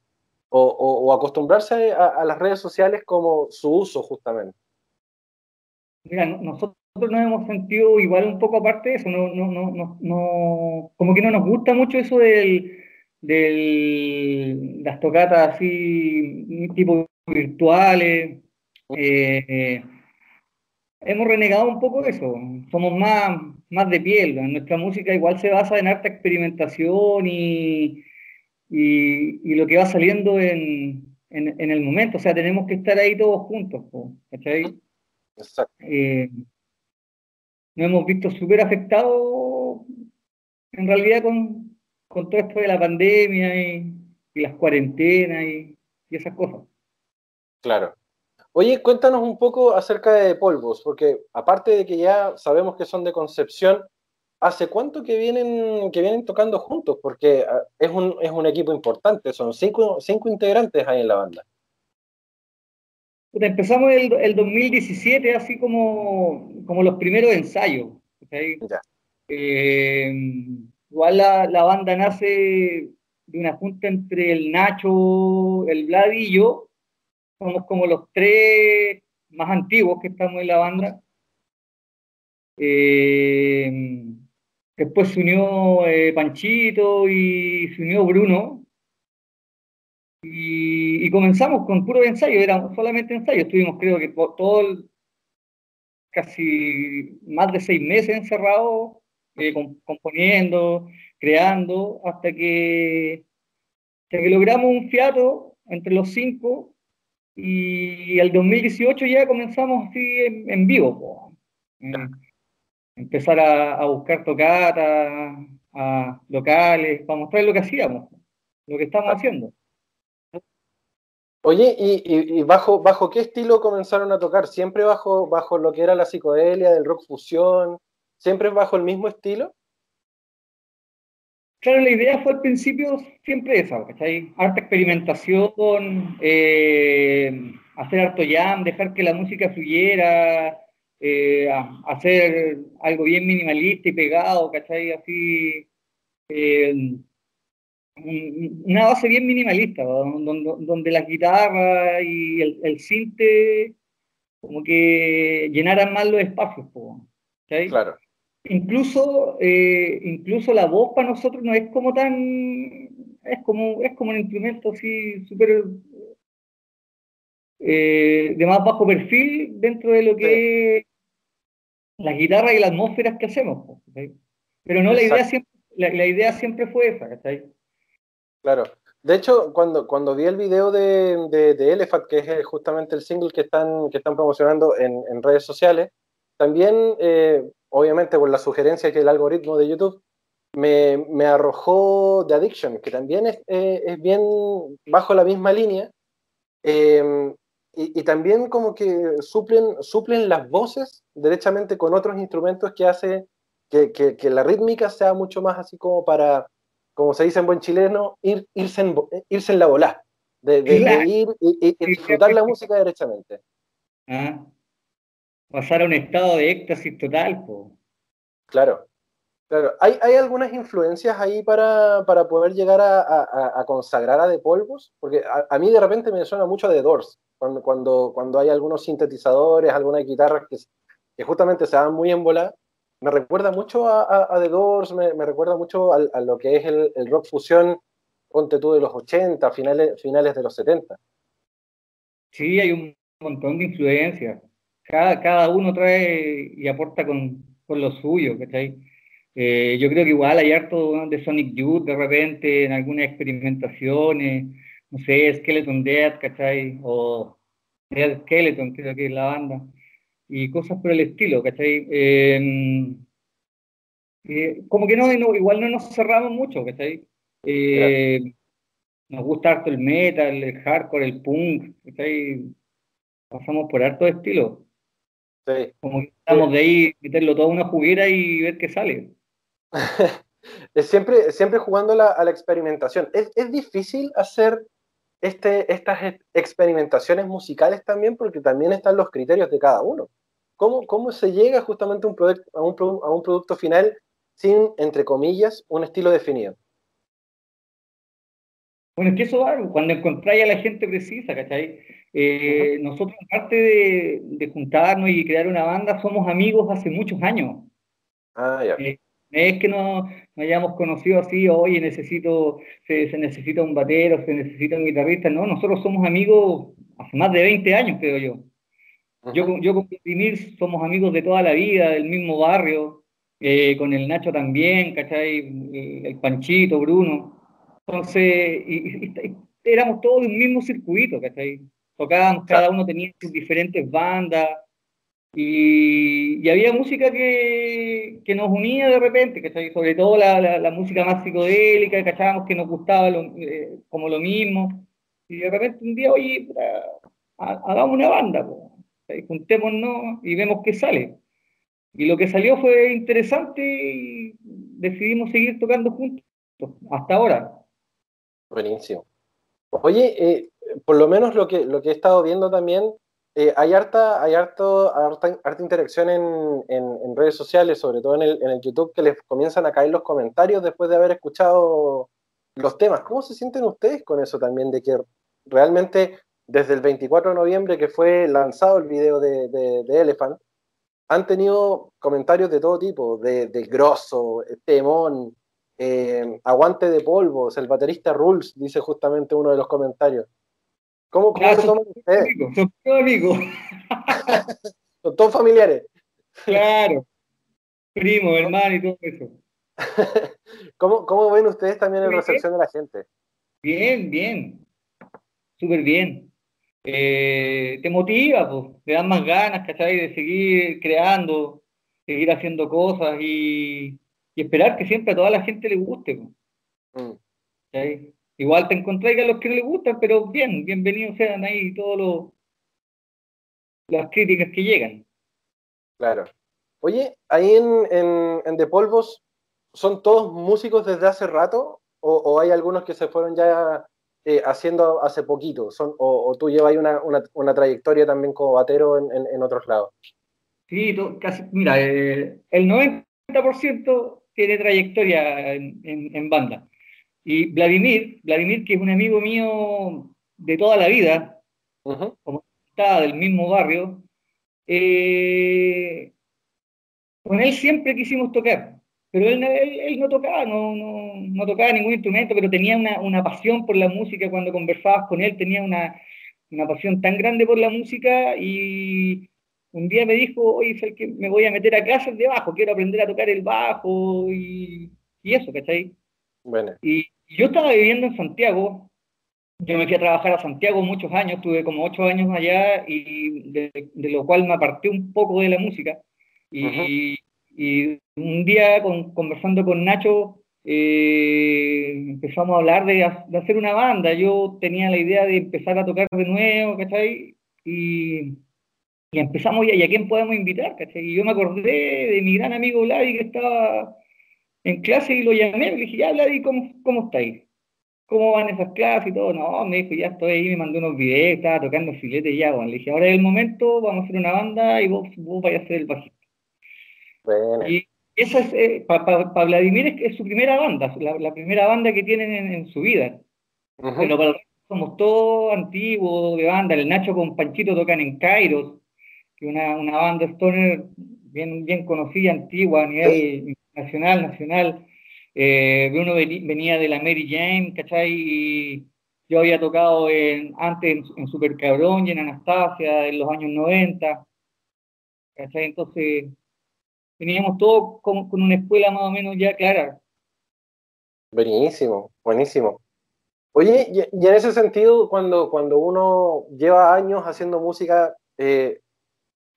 o, o, acostumbrarse a, las redes sociales como su uso justamente. Mira, nosotros nos hemos sentido igual un poco aparte de eso, no, no, no, no, como que no nos gusta mucho eso del, de las tocatas así, tipo virtuales. Eh, hemos renegado un poco eso, somos más, más de piel, nuestra música igual se basa en harta experimentación y, y, lo que va saliendo en, en, el momento, o sea, tenemos que estar ahí todos juntos, ¿cachai? Exacto. Eh, nos hemos visto súper afectados en realidad con, con, todo esto de la pandemia y, y las cuarentenas y, y esas cosas. Claro. Oye, cuéntanos un poco acerca de Polvos, porque aparte de que ya sabemos que son de Concepción, ¿hace cuánto que vienen, que vienen tocando juntos? Porque ah, es un, es un equipo importante, son cinco, cinco integrantes ahí en la banda. Empezamos el, el 2017, así como, como los primeros ensayos. Eh, igual la, la, banda nace de una junta entre el Nacho, el Vlad y yo, somos como los tres más antiguos que estamos en la banda. Eh, después se unió eh, Panchito y se unió Bruno. Y, comenzamos con puro ensayo, era solamente ensayo. Estuvimos, creo que todo casi más de seis meses encerrados, eh, componiendo, creando, hasta que, hasta que logramos un fiato entre los cinco y el 2018 ya comenzamos así en, vivo, empezar a, buscar tocatas, a locales, para mostrar lo que hacíamos, lo que estamos haciendo. Oye, ¿y, bajo, bajo qué estilo comenzaron a tocar? ¿Siempre bajo, bajo lo que era la psicodelia del rock fusión? ¿Siempre bajo el mismo estilo? Claro, la idea fue al principio siempre esa, ¿cachai? Harta experimentación, eh, hacer harto jam, dejar que la música fluyera, eh, hacer algo bien minimalista y pegado, ¿cachai? Así, eh, una base bien minimalista, donde, la guitarra y el, el cinte como que llenaran más los espacios, ¿cachai? Claro incluso, eh, incluso la voz para nosotros no es como tan, es como, es como un instrumento así súper eh, de más bajo perfil dentro de lo que es las guitarras y las atmósferas que hacemos. Pero no, la idea, siempre, la, idea siempre fue esa, Claro. De hecho, cuando, cuando vi el video de, de, de, Elephant, que es justamente el single que están, que están promocionando en, en redes sociales, también eh, obviamente por la sugerencia que el algoritmo de YouTube me, me arrojó The Addiction, que también es, eh, es bien bajo la misma línea, em, y, y, también como que suplen, suplen las voces derechamente con otros instrumentos que hace que, que, que, la rítmica sea mucho más así como para, como se dice en buen chileno, ir, irse, en, irse en la bola, de, de, ir y, y, disfrutar la música derechamente. Ah pasar a un estado de éxtasis total. Claro, claro. ¿Hay, ¿Hay, algunas influencias ahí para, para poder llegar a, a, a, consagrar a De Polvos? Porque a, mí de repente me suena mucho a The Doors, cuando, cuando, cuando hay algunos sintetizadores, algunas guitarras que, que justamente se dan muy en bola. Me recuerda mucho a, The Doors, me, me recuerda mucho a, lo que es el, el, rock fusión, ponte tú de los 80, finales, finales de los 70. Sí, hay un montón de influencias cada, cada uno trae y aporta con, con lo suyo, ¿cachai? Eh, yo creo que igual hay harto de Sonic Youth de repente en algunas experimentaciones, no sé, Skeleton Death, ¿cachai? O Dead Skeleton, creo que es la banda, y cosas por el estilo, ¿cachai? Em, eh, como que no, igual no nos cerramos mucho, ¿cachai? Eh, nos gusta harto el metal, el hardcore, el punk, ¿cachai? Pasamos por harto estilo. Como que estamos de ahí, meterlo todo a una juguera y ver qué sale. es siempre, siempre jugando a la experimentación. ¿Es, ¿Es, difícil hacer este, estas experimentaciones musicales también porque también están los criterios de cada uno. ¿Cómo, cómo se llega justamente un, a, un, a un producto final sin, entre comillas, un estilo definido? Bueno, es que eso va, cuando encontráis a la gente precisa, ¿cachai? Eh, nosotros, aparte de, juntarnos y crear una banda, somos amigos hace muchos años. Ah, ya. Eh, es que no, hayamos conocido así, oye, necesito, se, necesita un batero, se necesita un guitarrista. No, nosotros somos amigos hace más de 20 años, creo yo. Yo, yo con Vladimir somos amigos de toda la vida, del mismo barrio, eh, con el Nacho también, ¿cachai? El, Panchito, Bruno. Entonces, éramos todos de un mismo circuito, ¿cachai? Tocábamos, cada uno tenía sus diferentes bandas, y, había música que, que, nos unía de repente, que sobre todo la, la, música más psicodélica, cachábamos que nos gustaba eh, como lo mismo. Y de repente un día, oye, hagamos una banda, pues, juntémonos y vemos qué sale. Y lo que salió fue interesante y decidimos seguir tocando juntos hasta ahora. Buenísimo. Oye, eh, por lo menos lo que, lo que he estado viendo también eh, hay harta, hay harto, harta, interacción en, en, redes sociales, sobre todo en el, en el, YouTube, que les comienzan a caer los comentarios después de haber escuchado los temas. ¿Cómo se sienten ustedes con eso también? De que realmente desde el 24 de noviembre que fue lanzado el video de, de, Elephant, han tenido comentarios de todo tipo, de, de grosso, temón, eh, aguante de polvos, el baterista Rules, dice justamente uno de los comentarios. ¿Cómo, cómo se toman ustedes? son todos amigos. son todos familiares. Claro. Primo, hermano y todo eso. ¿Cómo, ¿Cómo, ven ustedes también la recepción de la gente? Bien, bien. Súper bien. Eh, te motiva, pues. Te dan más ganas, ¿cachai? De seguir creando, seguir haciendo cosas y, y esperar que siempre a toda la gente le guste. Mm. Igual te encontráis a los que no les gustan, pero bien, bienvenidos sean ahí todos las críticas que llegan. Claro. Oye, ahí en, en, en De Polvos, ¿son todos músicos desde hace rato? ¿O, hay algunos que se fueron ya eh, haciendo hace poquito? Son, o, tú llevas una, una, trayectoria también como batero en, en otros lados? Sí, casi, mira, eh, el 90% tiene trayectoria en, banda. Y Vladimir, Vladimir, que es un amigo mío de toda la vida, como está del mismo barrio, eh, con él siempre quisimos tocar, pero él, él, no tocaba, no, no, no, tocaba ningún instrumento, pero tenía una, una, pasión por la música, cuando conversabas con él tenía una, una pasión tan grande por la música y un día me dijo, oye, es que me voy a meter a clases de bajo, quiero aprender a tocar el bajo y, y eso, ¿cachai? Bueno. Y, yo estaba viviendo en Santiago, yo me fui a trabajar a Santiago muchos años, tuve como ocho años allá y de, lo cual me aparté un poco de la música. Y, un día conversando con Nacho, eh, empezamos a hablar de, hacer una banda. Yo tenía la idea de empezar a tocar de nuevo, ¿cachai? Y, y empezamos, ¿y a quién podemos invitar? ¿cachai? Y yo me acordé de mi gran amigo Vladi que estaba en clase y lo llamé, le dije, ya Vladi, ¿cómo, cómo estáis? ¿Cómo van esas clases y todo? No, me dijo, ya estoy ahí, me mandó unos videos, estaba tocando filete ya, bueno. Le dije, ahora es el momento, vamos a hacer una banda y vos, vos vais a ser el bajista. Y esa es, eh, para Vladimir es, su primera banda, la, primera banda que tienen en, su vida. Pero para somos todos antiguos de banda, el Nacho con Panchito tocan en Kairos, que una, una banda stoner bien, bien conocida, antigua a nivel nacional, nacional. Eh, Bruno venía de la Mary Jane, ¿cachai? Y yo había tocado en, antes en, Super Cabrón y en Anastasia en los años 90, ¿cachai? Entonces teníamos todo con, una escuela más o menos ya clara. Buenísimo, buenísimo. Oye, y, en ese sentido, cuando, cuando uno lleva años haciendo música, eh,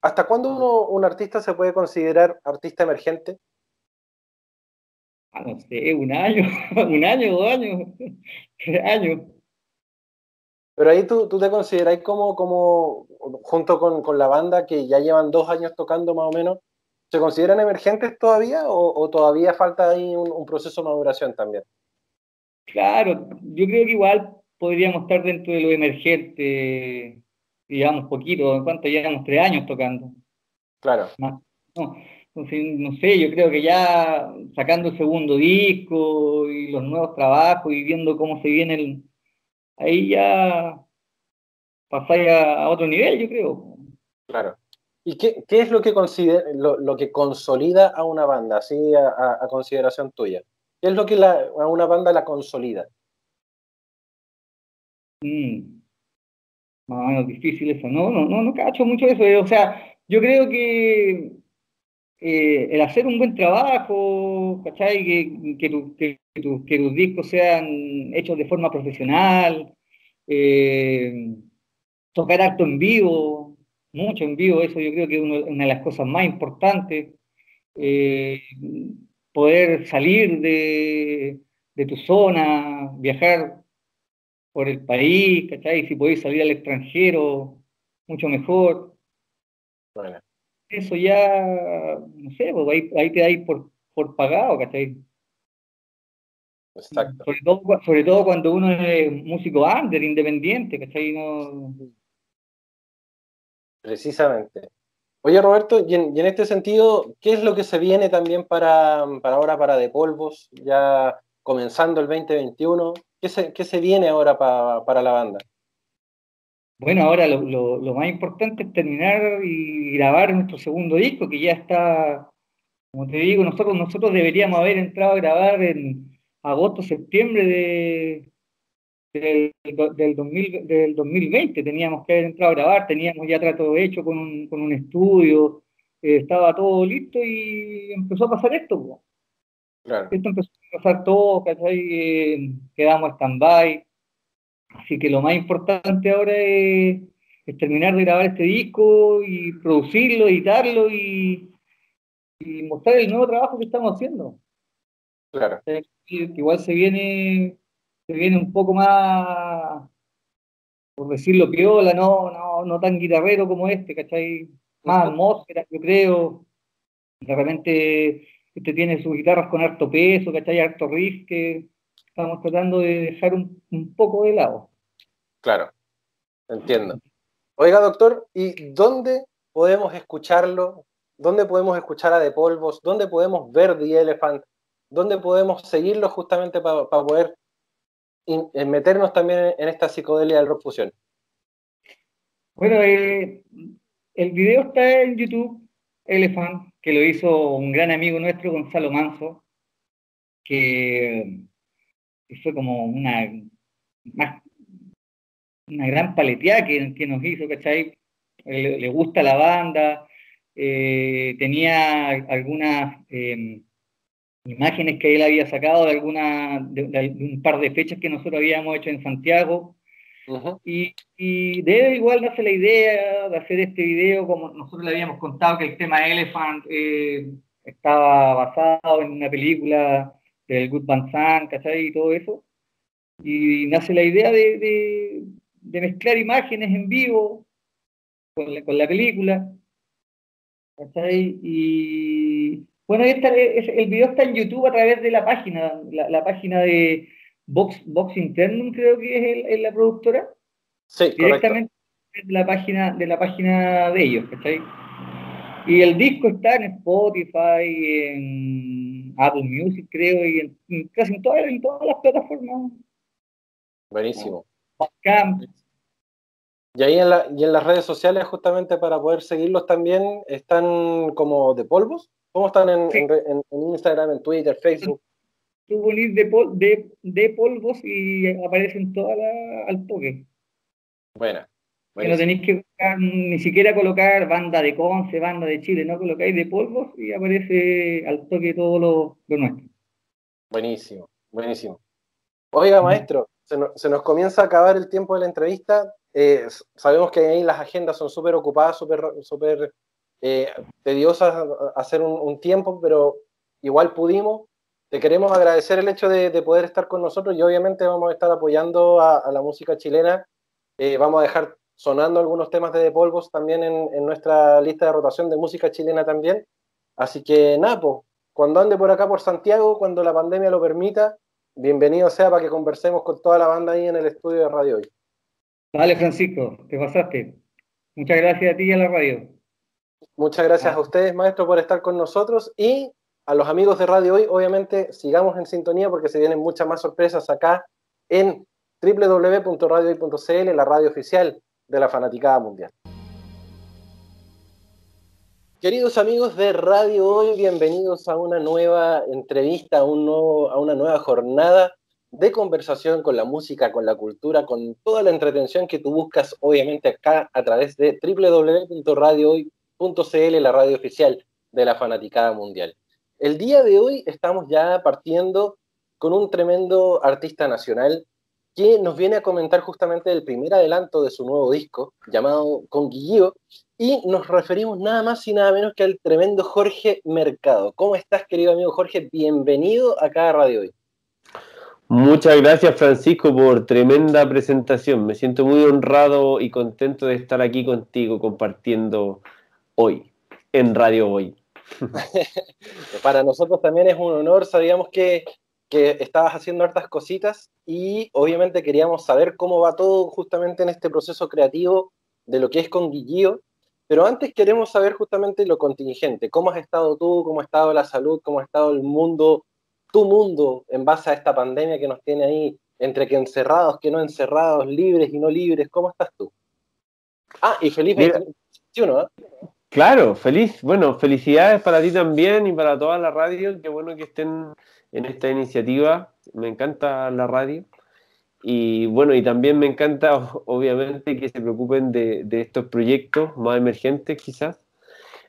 ¿hasta cuándo uno, un artista se puede considerar artista emergente? Ah, no sé, un año, un año, dos años, tres años. Pero ahí tú, tú te consideras como, como junto con, con, la banda que ya llevan dos años tocando más o menos, ¿se consideran emergentes todavía o, todavía falta ahí un, proceso de maduración también? Claro, yo creo que igual podríamos estar dentro de lo emergente, digamos, poquito, ¿en cuánto llevamos? Tres años tocando. Claro. No, no sé, yo creo que ya sacando el segundo disco y los nuevos trabajos y viendo cómo se viene el... Ahí ya pasáis a, otro nivel, yo creo. Claro. ¿Y qué, qué, es lo que, considera, lo, lo, que consolida a una banda, así a, a, consideración tuya? ¿Qué es lo que la, a una banda la consolida? Mm. No, difícil eso. No, no, no, no cacho mucho eso. O sea, yo creo que eh, el hacer un buen trabajo, ¿cachai? Que, que, tu, que, que, tus discos sean hechos de forma profesional, eh, tocar acto en vivo, mucho en vivo, eso yo creo que es una de las cosas más importantes. Eh, poder salir de, de, tu zona, viajar por el país, ¿cachai? Si podéis salir al extranjero, mucho mejor. Bueno. Eso ya, no sé, pues ahí, ahí te dais por, por pagado, ¿cachai? Exacto. Sobre todo, sobre todo cuando uno es músico under, independiente, ¿cachai? No... Precisamente. Oye, Roberto, y en, y en, este sentido, ¿qué es lo que se viene también para, para ahora para De Polvos, ya comenzando el 2021? ¿Qué se, qué se viene ahora para, para la banda? Bueno, ahora lo, lo, lo, más importante es terminar y grabar nuestro segundo disco, que ya está, como te digo, nosotros, nosotros deberíamos haber entrado a grabar en agosto, septiembre de, del, del, 2000, del 2020. Teníamos que haber entrado a grabar, teníamos ya trato hecho con un, con un estudio, eh, estaba todo listo y empezó a pasar esto. Claro. Esto empezó pasar todo, ¿cachai? Eh, quedamos stand-by Así que lo más importante ahora es, terminar de grabar este disco y producirlo, editarlo y, mostrar el nuevo trabajo que estamos haciendo. Claro. igual se viene, se viene un poco más, por decirlo piola, no, no, no tan guitarrero como este, ¿cachai? Más atmósfera, yo creo. De repente este tiene sus guitarras con harto peso, ¿cachai? Harto riff que estamos tratando de dejar un, un poco de lado. Claro, entiendo. Oiga, doctor, ¿y dónde podemos escucharlo? ¿Dónde podemos escuchar a De Polvos? ¿Dónde podemos ver The Elephant? ¿Dónde podemos seguirlo justamente para poder in, eh, meternos también en esta psicodelia del rock fusión? Bueno, eh, el video está en YouTube, Elephant, que lo hizo un gran amigo nuestro, Gonzalo Manso, que fue como una, una gran paleteada que, nos hizo, ¿cachai? Le, le gusta la banda, eh, tenía algunas eh, imágenes que él había sacado de, alguna, de, un par de fechas que nosotros habíamos hecho en Santiago. Uh -huh. y, y, de igual nace la idea de hacer este video, como nosotros le habíamos contado que el tema Elephant eh, estaba basado en una película del Good Van ¿cachai? Y todo eso. Y nace la idea de, de, de mezclar imágenes en vivo con la, con la película. ¿cachai? Y bueno, esta, el video está en YouTube a través de la página, la, la página de Box, Box Internum, creo que es, el, la productora. Sí, directamente de la página de la página de ellos, ¿cachai? Y el disco está en Spotify, en Apple Music, creo, y en, en casi en todas, en todas las plataformas. Buenísimo. Y ahí en, la, y en las redes sociales, justamente para poder seguirlos también, están como de polvos. ¿Cómo están en, sí. en, en Instagram, en Twitter, Facebook? Tú pones de, pol, de, de, polvos y aparecen todas la, al toque. Buena. Que no tenéis que buscar, ni siquiera colocar banda de Conce, banda de Chile, no colocáis de polvos y aparece al toque todo lo, lo nuestro. Buenísimo, buenísimo. Oiga, maestro, se nos, se nos, comienza a acabar el tiempo de la entrevista. Eh, sabemos que ahí las agendas son súper ocupadas, súper super, eh, tediosas hacer un, un, tiempo, pero igual pudimos. Te queremos agradecer el hecho de, de, poder estar con nosotros y obviamente vamos a estar apoyando a, a la música chilena. Eh, vamos a dejar sonando algunos temas de, de Polvos también en, en, nuestra lista de rotación de música chilena también. Así que pues, cuando ande por acá por Santiago, cuando la pandemia lo permita, bienvenido sea para que conversemos con toda la banda ahí en el estudio de radio hoy. Vale, Francisco, te pasaste. Muchas gracias a ti y a la radio. Muchas gracias ah. a ustedes, maestro, por estar con nosotros y a los amigos de Radio Hoy, obviamente, sigamos en sintonía porque se vienen muchas más sorpresas acá en www.radiohoy.cl, la radio oficial de la Fanaticada Mundial. Queridos amigos de Radio Hoy, bienvenidos a una nueva entrevista, a, un nuevo, a una nueva jornada de conversación con la música, con la cultura, con toda la entretención que tú buscas, obviamente acá a través de www.radiohoy.cl, la radio oficial de la Fanaticada Mundial. El día de hoy estamos ya partiendo con un tremendo artista nacional que nos viene a comentar justamente el primer adelanto de su nuevo disco llamado Conguillío y nos referimos nada más y nada menos que al tremendo Jorge Mercado. ¿Cómo estás, querido amigo Jorge? Bienvenido acá a Radio Hoy. Muchas gracias Francisco por tremenda presentación. Me siento muy honrado y contento de estar aquí contigo compartiendo hoy, en Radio Hoy. Para nosotros también es un honor, sabíamos que, que, estabas haciendo hartas cositas y obviamente queríamos saber cómo va todo justamente en este proceso creativo de lo que es con Guillío, pero antes queremos saber justamente lo contingente, cómo has estado tú, cómo ha estado la salud, cómo ha estado el mundo tu mundo en base a esta pandemia que nos tiene ahí, entre que encerrados, que no encerrados, libres y no libres, ¿cómo estás tú? Ah, y feliz 2021, ¿eh? Claro, feliz. Bueno, felicidades para ti también y para toda la radio. Qué bueno que estén en esta iniciativa. Me encanta la radio. Y bueno, y también me encanta, obviamente, que se preocupen de, estos proyectos más emergentes, quizás.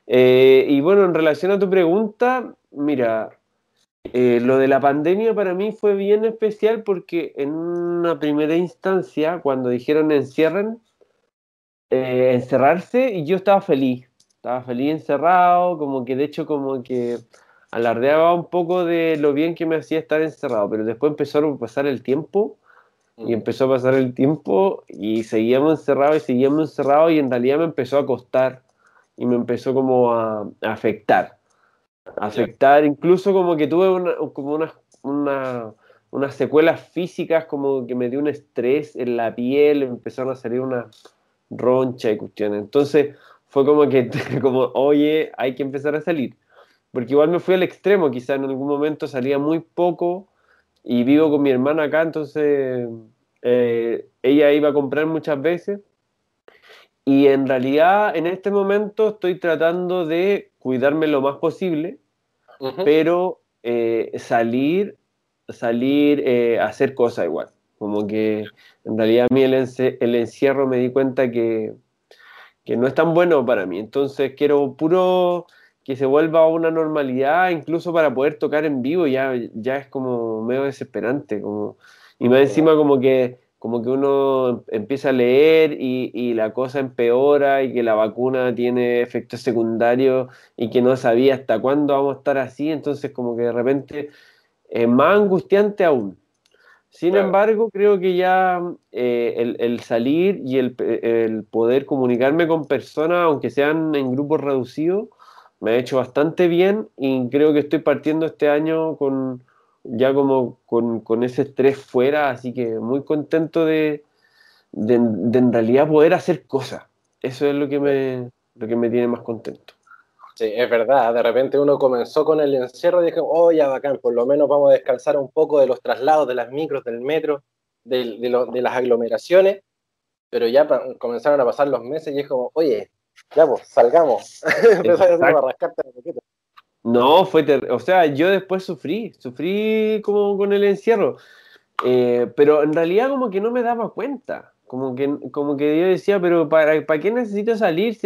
Eh, y bueno, en relación a tu pregunta, mira, eh, lo de la pandemia para mí fue bien especial porque en una primera instancia, cuando dijeron encierren, eh, encerrarse, yo estaba feliz, estaba feliz encerrado, como que de hecho como que alardeaba un poco de lo bien que me hacía estar encerrado, pero después empezó a pasar el tiempo y mm. empezó a pasar el tiempo y seguíamos encerrados y seguíamos encerrados y en realidad me empezó a costar y me empezó como a afectar afectar, incluso como que tuve una, como una, unas secuelas físicas, como que me dio un estrés en la piel, empezaron a salir una roncha y cuestiones. Entonces fue como que, como, oye, hay que empezar a salir. Porque igual me fui al extremo, quizá en algún momento salía muy poco y vivo con mi hermana acá, entonces eh, ella iba a comprar muchas veces. Y en realidad en este momento estoy tratando de cuidarme lo más posible, pero eh, salir, salir eh, hacer cosas igual. Como que en realidad a mí el, el encierro me di cuenta que, que, no es tan bueno para mí. Entonces quiero puro que se vuelva a una normalidad, incluso para poder tocar en vivo, ya, ya es como medio desesperante. Como, y más encima como que como que uno empieza a leer y, la cosa empeora y que la vacuna tiene efectos secundarios y que no sabía hasta cuándo vamos a estar así, entonces como que de repente es más angustiante aún. Sin embargo, creo que ya eh, el, salir y el, el, poder comunicarme con personas, aunque sean en grupos reducidos, me ha hecho bastante bien y creo que estoy partiendo este año con, ya como con, ese estrés fuera, así que muy contento de, de, en realidad poder hacer cosas. Eso es lo que, me, lo que me tiene más contento. Sí, es verdad, de repente uno comenzó con el encierro y dijo, oh, ya bacán, por lo menos vamos a descansar un poco de los traslados, de las micros, del metro, de, de, las aglomeraciones, pero ya comenzaron a pasar los meses y es como, oye, ya pues, salgamos. Empezaron a rascarte la no, fue O sea, yo después sufrí, sufrí como con el encierro. Eh, pero en realidad como que no me daba cuenta. Como que, como que yo decía, pero ¿para, ¿para qué necesito salir?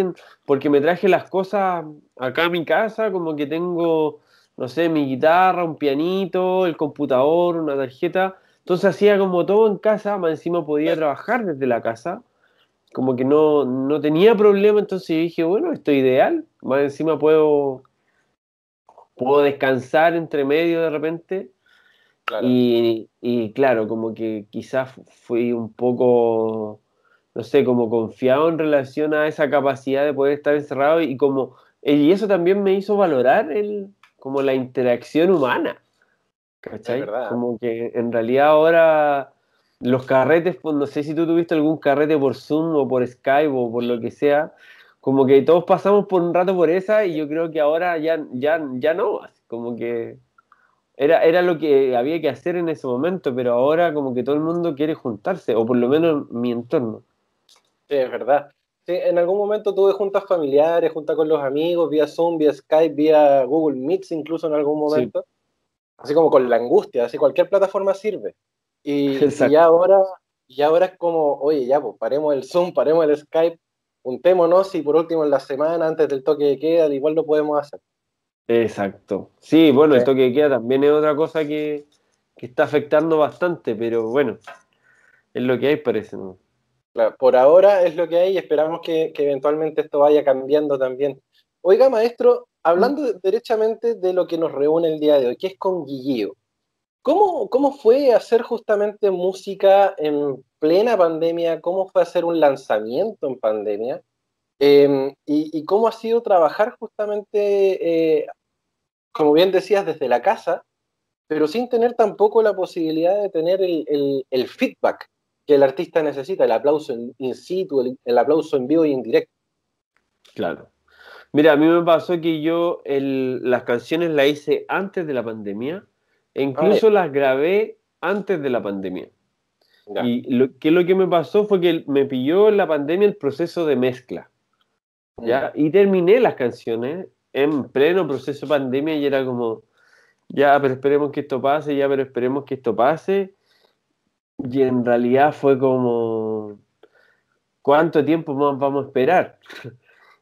Porque me traje las cosas acá a mi casa, como que tengo, no sé, mi guitarra, un pianito, el computador, una tarjeta. Entonces hacía como todo en casa, más encima podía trabajar desde la casa. Como que no, no tenía problema, entonces yo dije, bueno, esto es ideal. Más encima puedo puedo descansar entre medio de repente. Y, y, claro, como que quizás fui un poco, no sé, como confiado en relación a esa capacidad de poder estar encerrado y como, y eso también me hizo valorar el, como la interacción humana. ¿Cachai? Como que en realidad ahora los carretes, pues no sé si tú tuviste algún carrete por Zoom o por Skype o por lo que sea, como que todos pasamos por un rato por esa y yo creo que ahora ya, ya, ya no, como que era, era lo que había que hacer en ese momento, pero ahora como que todo el mundo quiere juntarse, o por lo menos mi entorno. Sí, es verdad. Sí, en algún momento tuve juntas familiares, juntas con los amigos, vía Zoom, vía Skype, vía Google Meets incluso en algún momento. Así como con la angustia, así cualquier plataforma sirve. Y, y ahora, y ahora es como, oye, ya, pues paremos el Zoom, paremos el Skype, juntémonos y por último en la semana, antes del toque de queda, igual lo podemos hacer. Exacto. Sí, bueno, el toque de queda también es otra cosa que, que está afectando bastante, pero bueno, es lo que hay, parece. ¿no? por ahora es lo que hay y esperamos que, eventualmente esto vaya cambiando también. Oiga, maestro, hablando derechamente de lo que nos reúne el día de hoy, que es con Guilleo. ¿Cómo, ¿Cómo fue hacer justamente música en plena pandemia? ¿Cómo fue hacer un lanzamiento en pandemia? Em, y, cómo ha sido trabajar justamente, eh, como bien decías, desde la casa, pero sin tener tampoco la posibilidad de tener el, el feedback que el artista necesita, el aplauso in situ, el, aplauso en vivo y en directo. Claro. Mira, a mí me pasó que yo las canciones las hice antes de la pandemia e incluso las grabé antes de la pandemia. Y lo que lo que me pasó fue que me pilló en la pandemia el proceso de mezcla. ¿ya? Y terminé las canciones en pleno proceso de pandemia y era como, ya, pero esperemos que esto pase, ya, pero esperemos que esto pase. Y en realidad fue como, ¿cuánto tiempo más vamos a esperar?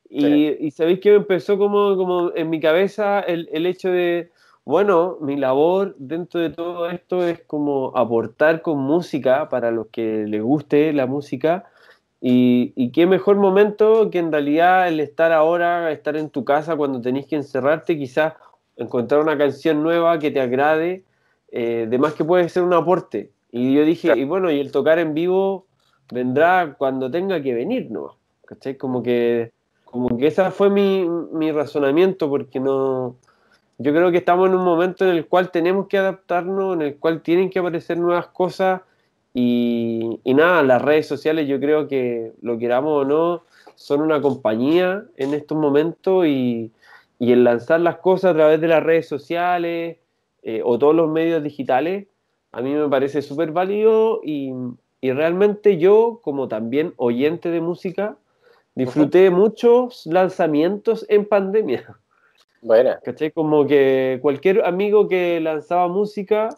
Y, sabéis que empezó como, como en mi cabeza el, el, hecho de, bueno, mi labor dentro de todo esto es como aportar con música para los que les guste la música. Y, y, qué mejor momento que en realidad el estar ahora, estar en tu casa cuando tenéis que encerrarte, quizás encontrar una canción nueva que te agrade, eh, de más que puede ser un aporte. Y yo dije, y bueno, y el tocar en vivo vendrá cuando tenga que venir, ¿no? ¿Cachai? Como que, como que ese fue mi, mi razonamiento, porque no. Yo creo que estamos en un momento en el cual tenemos que adaptarnos, en el cual tienen que aparecer nuevas cosas. Y, y nada, las redes sociales, yo creo que lo queramos o no, son una compañía en estos momentos y, y el lanzar las cosas a través de las redes sociales eh, o todos los medios digitales a mí me parece súper válido y, realmente yo, como también oyente de música, disfruté muchos lanzamientos en pandemia. Bueno. ¿Caché? Como que cualquier amigo que lanzaba música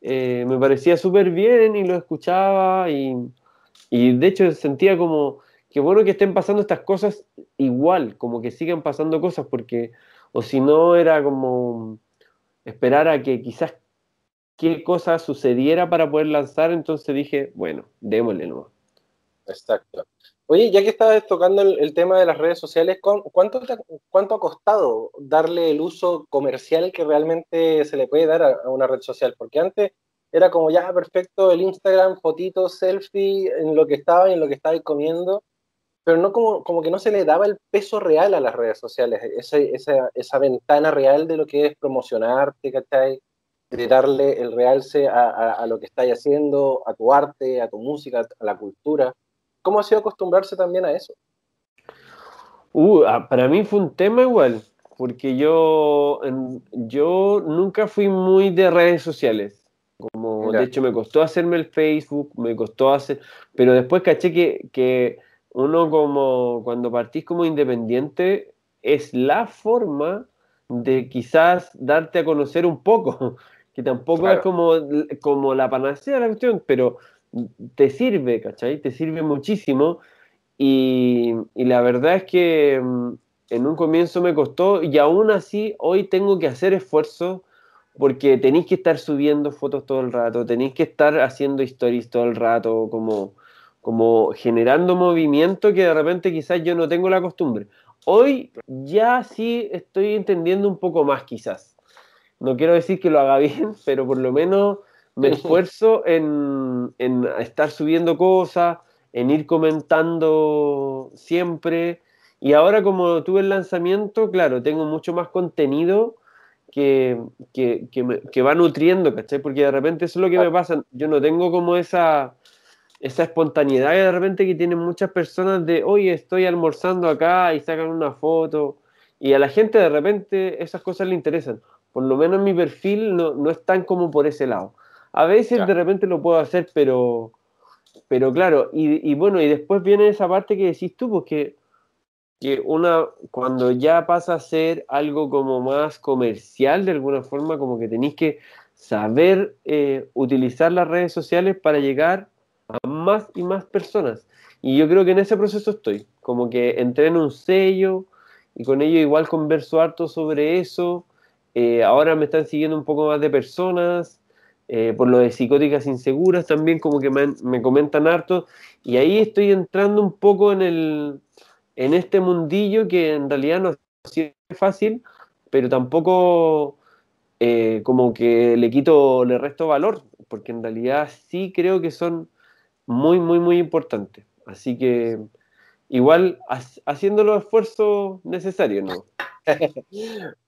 eh, me parecía súper bien y lo escuchaba y, y, de hecho sentía como que bueno que estén pasando estas cosas igual, como que sigan pasando cosas porque o si no era como esperar a que quizás qué cosa sucediera para poder lanzar, entonces dije, bueno, démosle nuevo. Exacto. Oye, ya que estabas tocando el, tema de las redes sociales, ¿cuánto, ¿cuánto ha costado darle el uso comercial que realmente se le puede dar a, una red social? Porque antes era como ya perfecto el Instagram, fotitos, selfie, en lo que estaba y en lo que estaba comiendo, pero no como, como que no se le daba el peso real a las redes sociales, esa, esa, esa ventana real de lo que es promocionarte, ¿cachai? de darle el realce a, lo que estáis haciendo, a tu arte, a tu música, a la cultura. ¿Cómo ha sido acostumbrarse también a eso? Uh, ah, para mí fue un tema igual, porque yo, yo nunca fui muy de redes sociales. Como, de hecho, me costó hacerme el Facebook, me costó hacer, pero después caché que, que uno como cuando partís como independiente es la forma de quizás darte a conocer un poco, que tampoco es como, como la panacea de la cuestión, pero te sirve, ¿cachai? Te sirve muchísimo. Y, la verdad es que mm, en un comienzo me costó y aún así hoy tengo que hacer esfuerzo porque tenéis que estar subiendo fotos todo el rato, tenéis que estar haciendo stories todo el rato, como, como generando movimiento que de repente quizás yo no tengo la costumbre. Hoy ya sí estoy entendiendo un poco más quizás no quiero decir que lo haga bien, pero por lo menos me esfuerzo en, estar subiendo cosas, en ir comentando siempre. Y ahora como tuve el lanzamiento, claro, tengo mucho más contenido que, que, va nutriendo, ¿cachai? Porque de repente eso es lo que me pasa. Yo no tengo como esa, esa espontaneidad de repente que tienen muchas personas de, oye, estoy almorzando acá y sacan una foto. Y a la gente de repente esas cosas le interesan por lo menos mi perfil no, no es tan como por ese lado. A veces de repente lo puedo hacer, pero, pero claro, y, bueno, y después viene esa parte que decís tú, porque que una, cuando ya pasa a ser algo como más comercial de alguna forma, como que tenéis que saber eh, utilizar las redes sociales para llegar a más y más personas. Y yo creo que en ese proceso estoy, como que entré en un sello y con ello igual converso harto sobre eso. Eh, ahora me están siguiendo un poco más de personas, eh, por lo de psicóticas inseguras también como que me, comentan harto. Y ahí estoy entrando un poco en, el, en este mundillo que en realidad no es fácil, pero tampoco eh, como que le quito, le resto valor, porque en realidad sí creo que son muy, muy, muy importantes. Así que igual haciendo los esfuerzos necesarios, ¿no?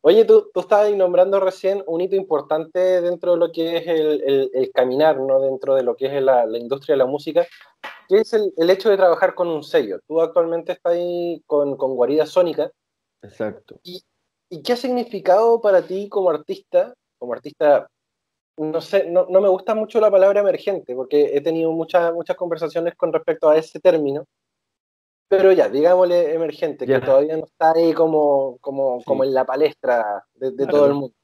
Oye, tú, tú estabas nombrando recién un hito importante dentro de lo que es el, caminar, ¿no? Dentro de lo que es la, industria de la música, que es el, hecho de trabajar con un sello. Tú actualmente estás ahí con, con Guarida Sónica. Exacto. ¿Y, ¿Y qué ha significado para ti como artista, como artista no sé, no, no, me gusta mucho la palabra emergente, porque he tenido muchas, muchas conversaciones con respecto a ese término, pero ya, digámosle emergente, que todavía no está ahí como, como, como en la palestra de, todo el mundo.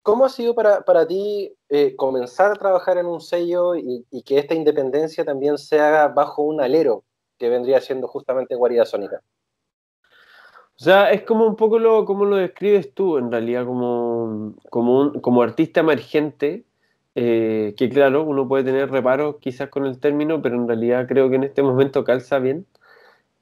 ¿Cómo ha sido para, para ti eh, comenzar a trabajar en un sello y, que esta independencia también se haga bajo un alero que vendría siendo justamente Guarida Sónica? O sea, es como un poco lo, como lo describes tú, en realidad, como, como, un, como artista emergente, eh, que claro, uno puede tener reparos quizás con el término, pero en realidad creo que en este momento calza bien.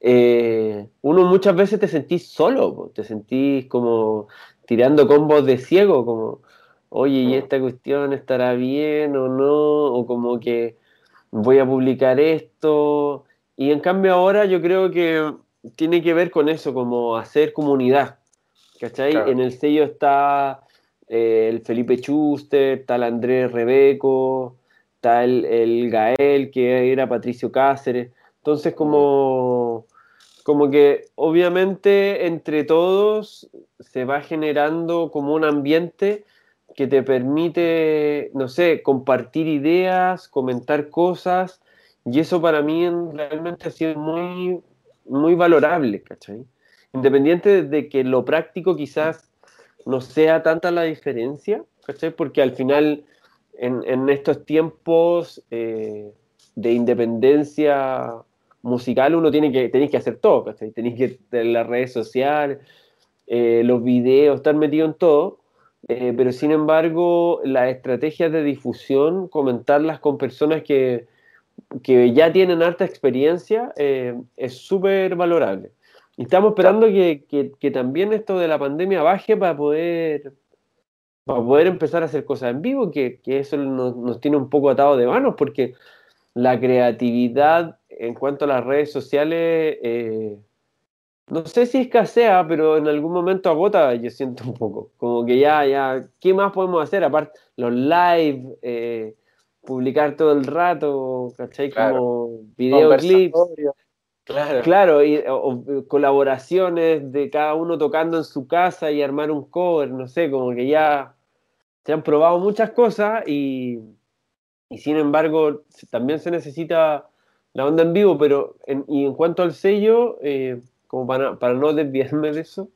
Eh, uno muchas veces te sentís solo, te sentís como tirando combos de ciego, como, oye, ¿y esta cuestión estará bien o no? O como que voy a publicar esto. Y en cambio ahora yo creo que tiene que ver con eso, como hacer comunidad. ¿Cachai? En el sello está eh, el Felipe Schuster, está el Andrés Rebeco, está el, el Gael, que era Patricio Cáceres. Entonces, como como que obviamente entre todos se va generando como un ambiente que te permite, no sé, compartir ideas, comentar cosas, y eso para mí realmente ha sido muy, muy valorable, ¿cachai? Independiente de que lo práctico quizás no sea tanta la diferencia, ¿cachai? Porque al final, en, estos tiempos eh, de independencia musical uno tiene que, tenéis que hacer todo. Tenéis que las redes sociales, eh, los videos, estar metido en todo, eh, pero sin embargo las estrategias de difusión, comentarlas con personas que, que ya tienen harta experiencia, eh, es súper valorable. Y estamos esperando que, que, que, también esto de la pandemia baje para poder, para poder empezar a hacer cosas en vivo, que, que eso nos, nos tiene un poco atado de manos, porque la creatividad en cuanto a las redes sociales, eh, no sé si escasea, pero en algún momento agota, yo siento un poco. Como que ya, ya, ¿qué más podemos hacer? Aparte, los live, eh, publicar todo el rato, ¿cachai? Como videoclips. Claro. Claro, y, colaboraciones de cada uno tocando en su casa y armar un cover, no sé, como que ya se han probado muchas cosas y, y sin embargo también se necesita la onda en vivo, pero en, y en cuanto al sello, eh, como para, para, no desviarme de eso,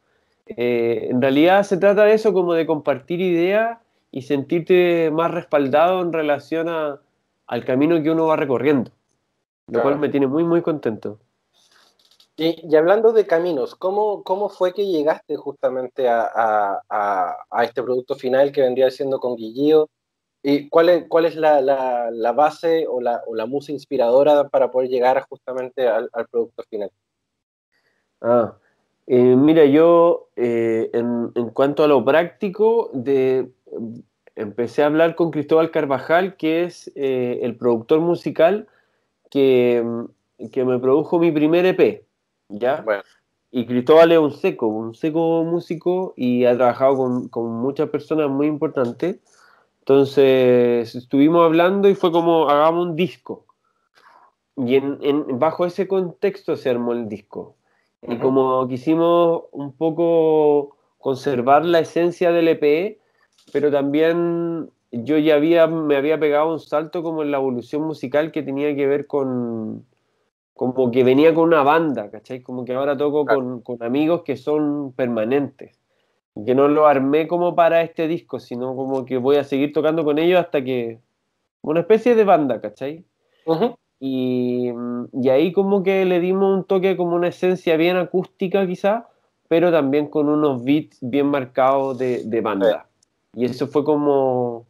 eh, en realidad se trata de eso como de compartir ideas y sentirte más respaldado en relación a, al camino que uno va recorriendo, lo cual me tiene muy, muy contento. Y, y, hablando de caminos, ¿cómo, ¿cómo fue que llegaste justamente a, a, a, este producto final que vendría siendo con Guillío? ¿Y cuál es, cuál es la, la, base o la, o la, musa inspiradora para poder llegar justamente al, al producto final? Ah, eh, mira, yo eh, en, en, cuanto a lo práctico, de, empecé a hablar con Cristóbal Carvajal, que es eh, el productor musical que, que, me produjo mi primer EP, ¿ya? Bueno. Y Cristóbal es un seco, un seco músico y ha trabajado con, con muchas personas muy importantes. Entonces estuvimos hablando y fue como hagamos un disco. Y en, bajo ese contexto se armó el disco. Y como quisimos un poco conservar la esencia del EP, pero también yo ya había, me había pegado un salto como en la evolución musical que tenía que ver con, como que venía con una banda, ¿cachai? Como que ahora toco con, con, amigos que son permanentes. Que no lo armé como para este disco, sino como que voy a seguir tocando con ellos hasta que... Una especie de banda, ¿cachai? y, y, ahí como que le dimos un toque como una esencia bien acústica quizá, pero también con unos beats bien marcados de, de banda. Y eso fue como,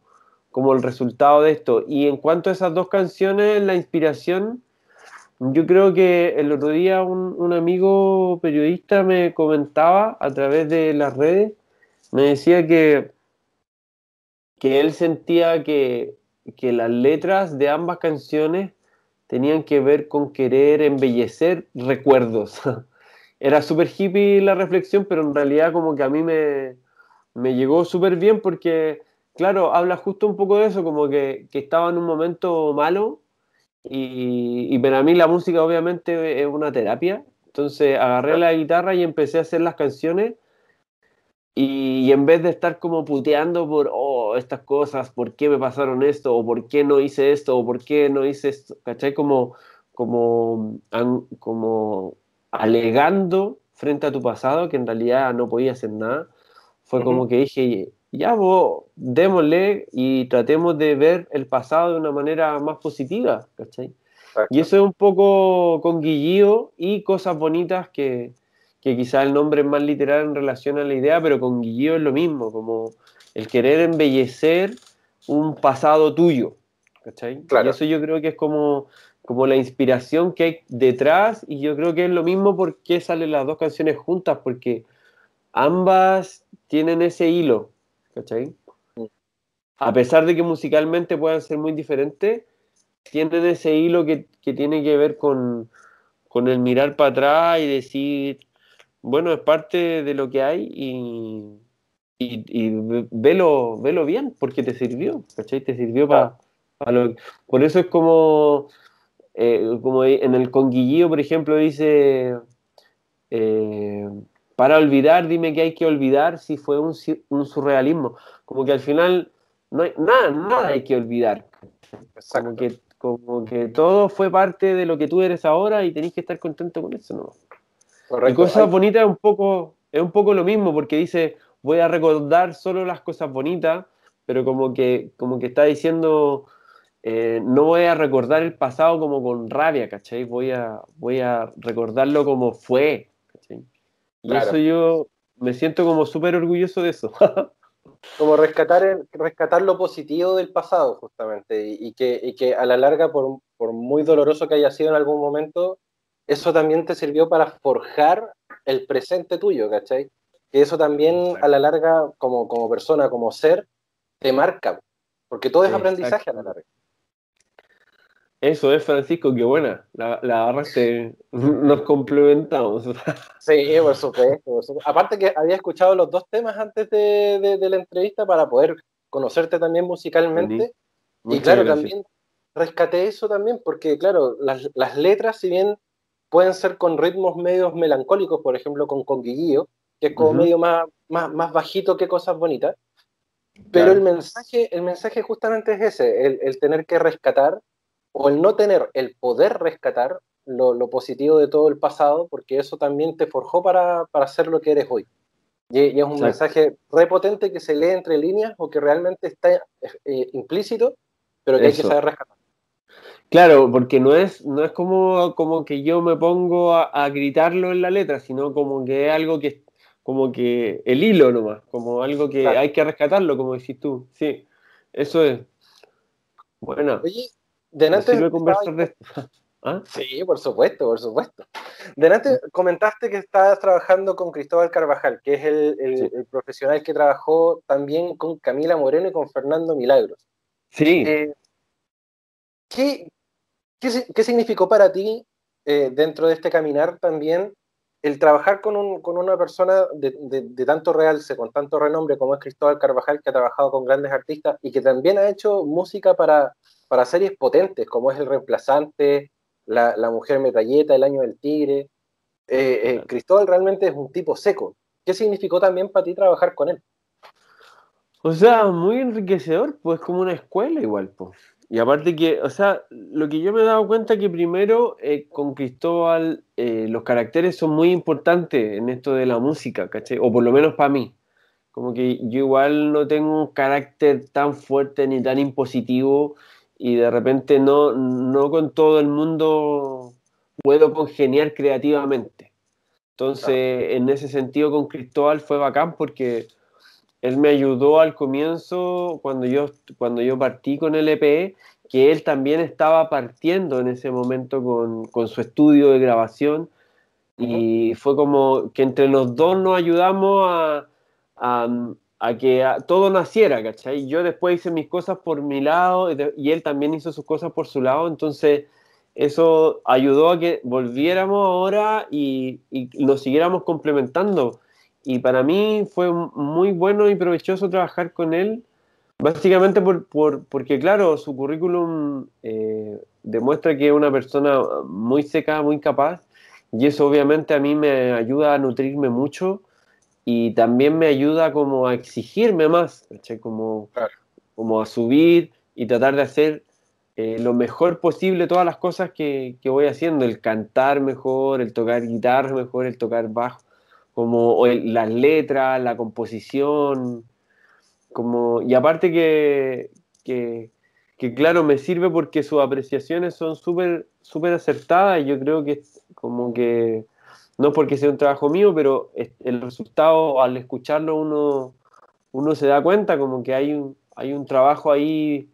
como el resultado de esto. Y en cuanto a esas dos canciones, la inspiración yo creo que el otro día un, amigo periodista me comentaba a través de las redes, me decía que, que él sentía que, que las letras de ambas canciones tenían que ver con querer embellecer recuerdos. Era súper hippie la reflexión, pero en realidad como que a mí me, me llegó súper bien porque, claro, habla justo un poco de eso, como que, que estaba en un momento malo y, para mí la música obviamente es una terapia. Entonces agarré la guitarra y empecé a hacer las canciones. Y, en vez de estar como puteando por, oh, estas cosas, ¿por qué me pasaron esto? ¿O por qué no hice esto? ¿O por qué no hice esto? ¿Cachai? Como, como, como alegando frente a tu pasado que en realidad no podía hacer nada. Fue como que dije, ya vos, démosle y tratemos de ver el pasado de una manera más positiva, ¿cachai? Y eso es un poco con Guillío y cosas bonitas que, que quizá el nombre es más literal en relación a la idea, pero con Guillío es lo mismo, como el querer embellecer un pasado tuyo, ¿cachai? Claro. Y eso yo creo que es como, como la inspiración que hay detrás y yo creo que es lo mismo porque salen las dos canciones juntas, porque ambas tienen ese hilo, ¿cachai? A pesar de que musicalmente puedan ser muy diferentes, tienen ese hilo que, tiene que ver con, el mirar para atrás y decir, bueno, es parte de lo que hay y, y, velo, bien, porque te sirvió, ¿cachai? Te sirvió para lo Por eso es como, eh, como en el conguillío, por ejemplo, dice... Eh, para olvidar, dime que hay que olvidar si fue un, surrealismo. Como que al final no hay nada, nada hay que olvidar. Como que, como que todo fue parte de lo que tú eres ahora y tenés que estar contento con eso, ¿no? Correcto. Y cosas bonitas es un poco, es un poco lo mismo, porque dice, voy a recordar solo las cosas bonitas, pero como que, como que está diciendo, eh, no voy a recordar el pasado como con rabia, ¿cachai? Voy a, voy a recordarlo como fue, y eso yo me siento como súper orgulloso de eso. como rescatar, rescatar lo positivo del pasado, justamente, y, que, que a la larga, por, muy doloroso que haya sido en algún momento, eso también te sirvió para forjar el presente tuyo, ¿cachai? Que eso también a la larga, como, como persona, como ser, te marca, porque todo es aprendizaje a la larga. Eso es, Francisco, qué buena. La, la agarraste, nos complementamos. Sí, por supuesto, Aparte que había escuchado los dos temas antes de, de, la entrevista para poder conocerte también musicalmente. y claro, también rescaté eso también, porque claro, las, las, letras, si bien pueden ser con ritmos medios melancólicos, por ejemplo, con Conguillío, que es como medio más, más, más bajito que cosas bonitas, pero el mensaje, el mensaje justamente es ese, el, el tener que rescatar o el no tener el poder rescatar lo, positivo de todo el pasado, porque eso también te forjó para, para ser lo que eres hoy. Y, es un mensaje repotente que se lee entre líneas o que realmente está eh, implícito, pero que hay que saber rescatar. Claro, porque no es, no es como, como que yo me pongo a, gritarlo en la letra, sino como que es algo que como que el hilo nomás, como algo que hay que rescatarlo, como decís tú. Sí, eso es. Bueno. Oye, Delante de ¿Ah? Sí, por supuesto, por supuesto. Delante comentaste que estabas trabajando con Cristóbal Carvajal, que es el, profesional que trabajó también con Camila Moreno y con Fernando Milagros. Sí. Eh, ¿qué, qué, significó para ti eh, dentro de este caminar también el trabajar con, un, con una persona de, de, tanto realce, con tanto renombre como es Cristóbal Carvajal, que ha trabajado con grandes artistas y que también ha hecho música para para series potentes como es El Reemplazante, La, Mujer Metralleta, El Año del Tigre. Eh, eh, Cristóbal realmente es un tipo seco. ¿Qué significó también para ti trabajar con él? O sea, muy enriquecedor, pues como una escuela igual, pues. Y aparte que, o sea, lo que yo me he dado cuenta que primero eh, con Cristóbal eh, los caracteres son muy importantes en esto de la música, ¿cachai? O por lo menos para mí. Como que yo igual no tengo un carácter tan fuerte ni tan impositivo y de repente no, no con todo el mundo puedo congeniar creativamente. Entonces, en ese sentido con Cristóbal fue bacán porque él me ayudó al comienzo cuando yo, cuando yo partí con el EP, que él también estaba partiendo en ese momento con, con su estudio de grabación. Y fue como que entre los dos nos ayudamos a, a, que todo naciera, ¿cachai? Yo después hice mis cosas por mi lado y, él también hizo sus cosas por su lado, entonces eso ayudó a que volviéramos ahora y, y nos siguiéramos complementando. Y para mí fue muy bueno y provechoso trabajar con él, básicamente por, porque, claro, su currículum eh, demuestra que es una persona muy seca, muy capaz, y eso obviamente a mí me ayuda a nutrirme mucho y también me ayuda como a exigirme más, como, como a subir y tratar de hacer eh, lo mejor posible todas las cosas que, que, voy haciendo, el cantar mejor, el tocar guitarra mejor, el tocar bajo, como las letras, la composición, como, y aparte que, que, que, claro, me sirve porque sus apreciaciones son súper súper acertadas y yo creo que como que no porque sea un trabajo mío, pero el resultado al escucharlo uno, uno se da cuenta como que hay un, hay un trabajo ahí,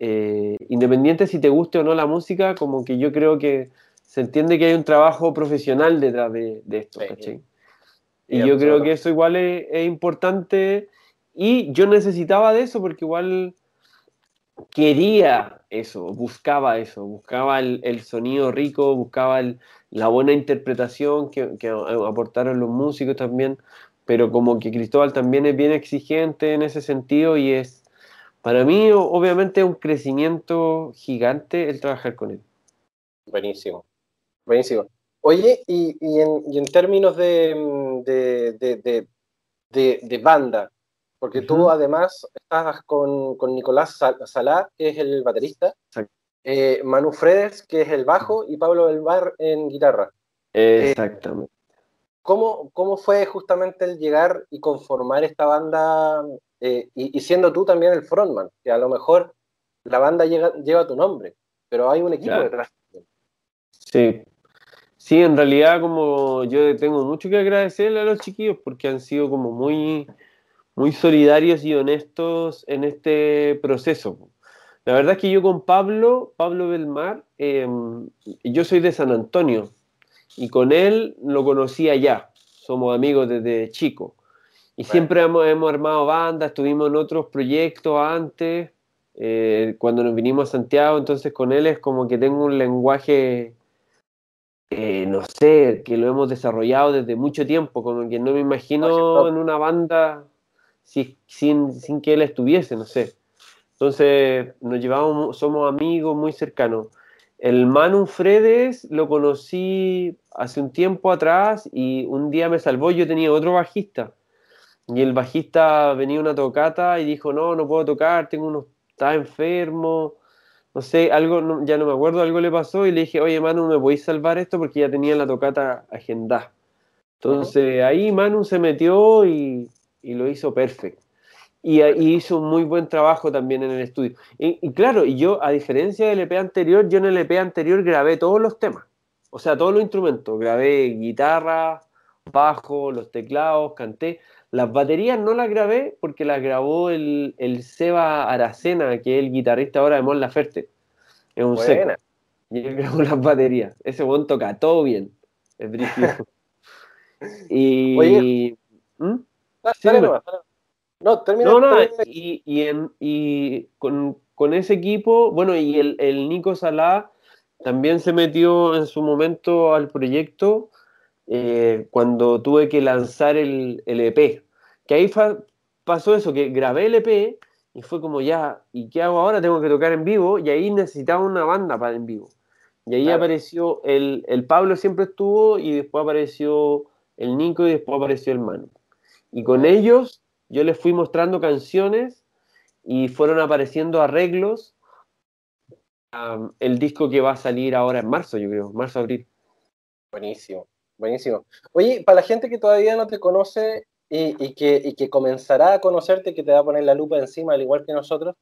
eh, independiente si te guste o no la música, como que yo creo que se entiende que hay un trabajo profesional detrás de, esto, Y yo creo que eso igual es, importante y yo necesitaba de eso porque igual quería eso, buscaba eso, buscaba el sonido rico, buscaba el, la buena interpretación que, aportaron los músicos también, pero como que Cristóbal también es bien exigente en ese sentido y es, para mí obviamente un crecimiento gigante el trabajar con él. Buenísimo, buenísimo. Oye, y, en, términos de, de, banda, porque tú además estás con, con Nicolás Salá, que es el baterista, eh, Manu Fredes, que es el bajo, y Pablo del Bar en guitarra. Eh, Exactamente. ¿cómo, ¿Cómo fue justamente el llegar y conformar esta banda, eh, y, siendo tú también el frontman, que a lo mejor la banda lleva tu nombre, pero hay un equipo detrás. Sí, sí, en realidad como yo tengo mucho que agradecerle a los chiquillos porque han sido como muy, muy solidarios y honestos en este proceso. La verdad es que yo con Pablo, Pablo Belmar, em, yo soy de San Antonio y con él lo conocí allá. Somos amigos desde chico. Y siempre hemos, armado bandas, estuvimos en otros proyectos antes, eh, cuando nos vinimos a Santiago, entonces con él es como que tengo un lenguaje, eh, no sé, que lo hemos desarrollado desde mucho tiempo, como que no me imagino en una banda sin, sin que él estuviese, no sé. Entonces nos llevamos, somos amigos muy cercanos. El Manu Fredes lo conocí hace un tiempo atrás y un día me salvó. Yo tenía otro bajista y el bajista venía una tocata y dijo: No, no puedo tocar, tengo uno, está enfermo. No sé, algo, ya no me acuerdo, algo le pasó y le dije: Oye, Manu, ¿me podéis salvar esto? Porque ya tenía la tocata agendada. Entonces ahí Manu se metió y, y lo hizo perfecto y, hizo un muy buen trabajo también en el estudio. Y, claro, y yo, a diferencia del EP anterior, yo en el EP anterior grabé todos los temas, o sea, todos los instrumentos. Grabé guitarra, bajo, los teclados, canté. Las baterías no las grabé porque las grabó el, el Seba Aracena, que es el guitarrista ahora de Mon Laferte. Es un seco. Y él grabó las baterías. Ese buen toca todo bien. Es brígido. y. ¿Mm? No, termina. No, no, y, y, con, con, ese equipo, bueno, y el, el, Nico Salá también se metió en su momento al proyecto eh, cuando tuve que lanzar el, el EP. Que ahí pasó eso, que grabé el EP y fue como ya, ¿y qué hago ahora? Tengo que tocar en vivo y ahí necesitaba una banda para en vivo. Y ahí apareció, el, el Pablo siempre estuvo y después apareció el Nico y después apareció el Manu. Y con ellos yo les fui mostrando canciones y fueron apareciendo arreglos. el disco que va a salir ahora en marzo, yo creo, marzo-abril. Buenísimo, buenísimo. Oye, para la gente que todavía no te conoce y, que, que comenzará a conocerte, que te va a poner la lupa encima, al igual que nosotros,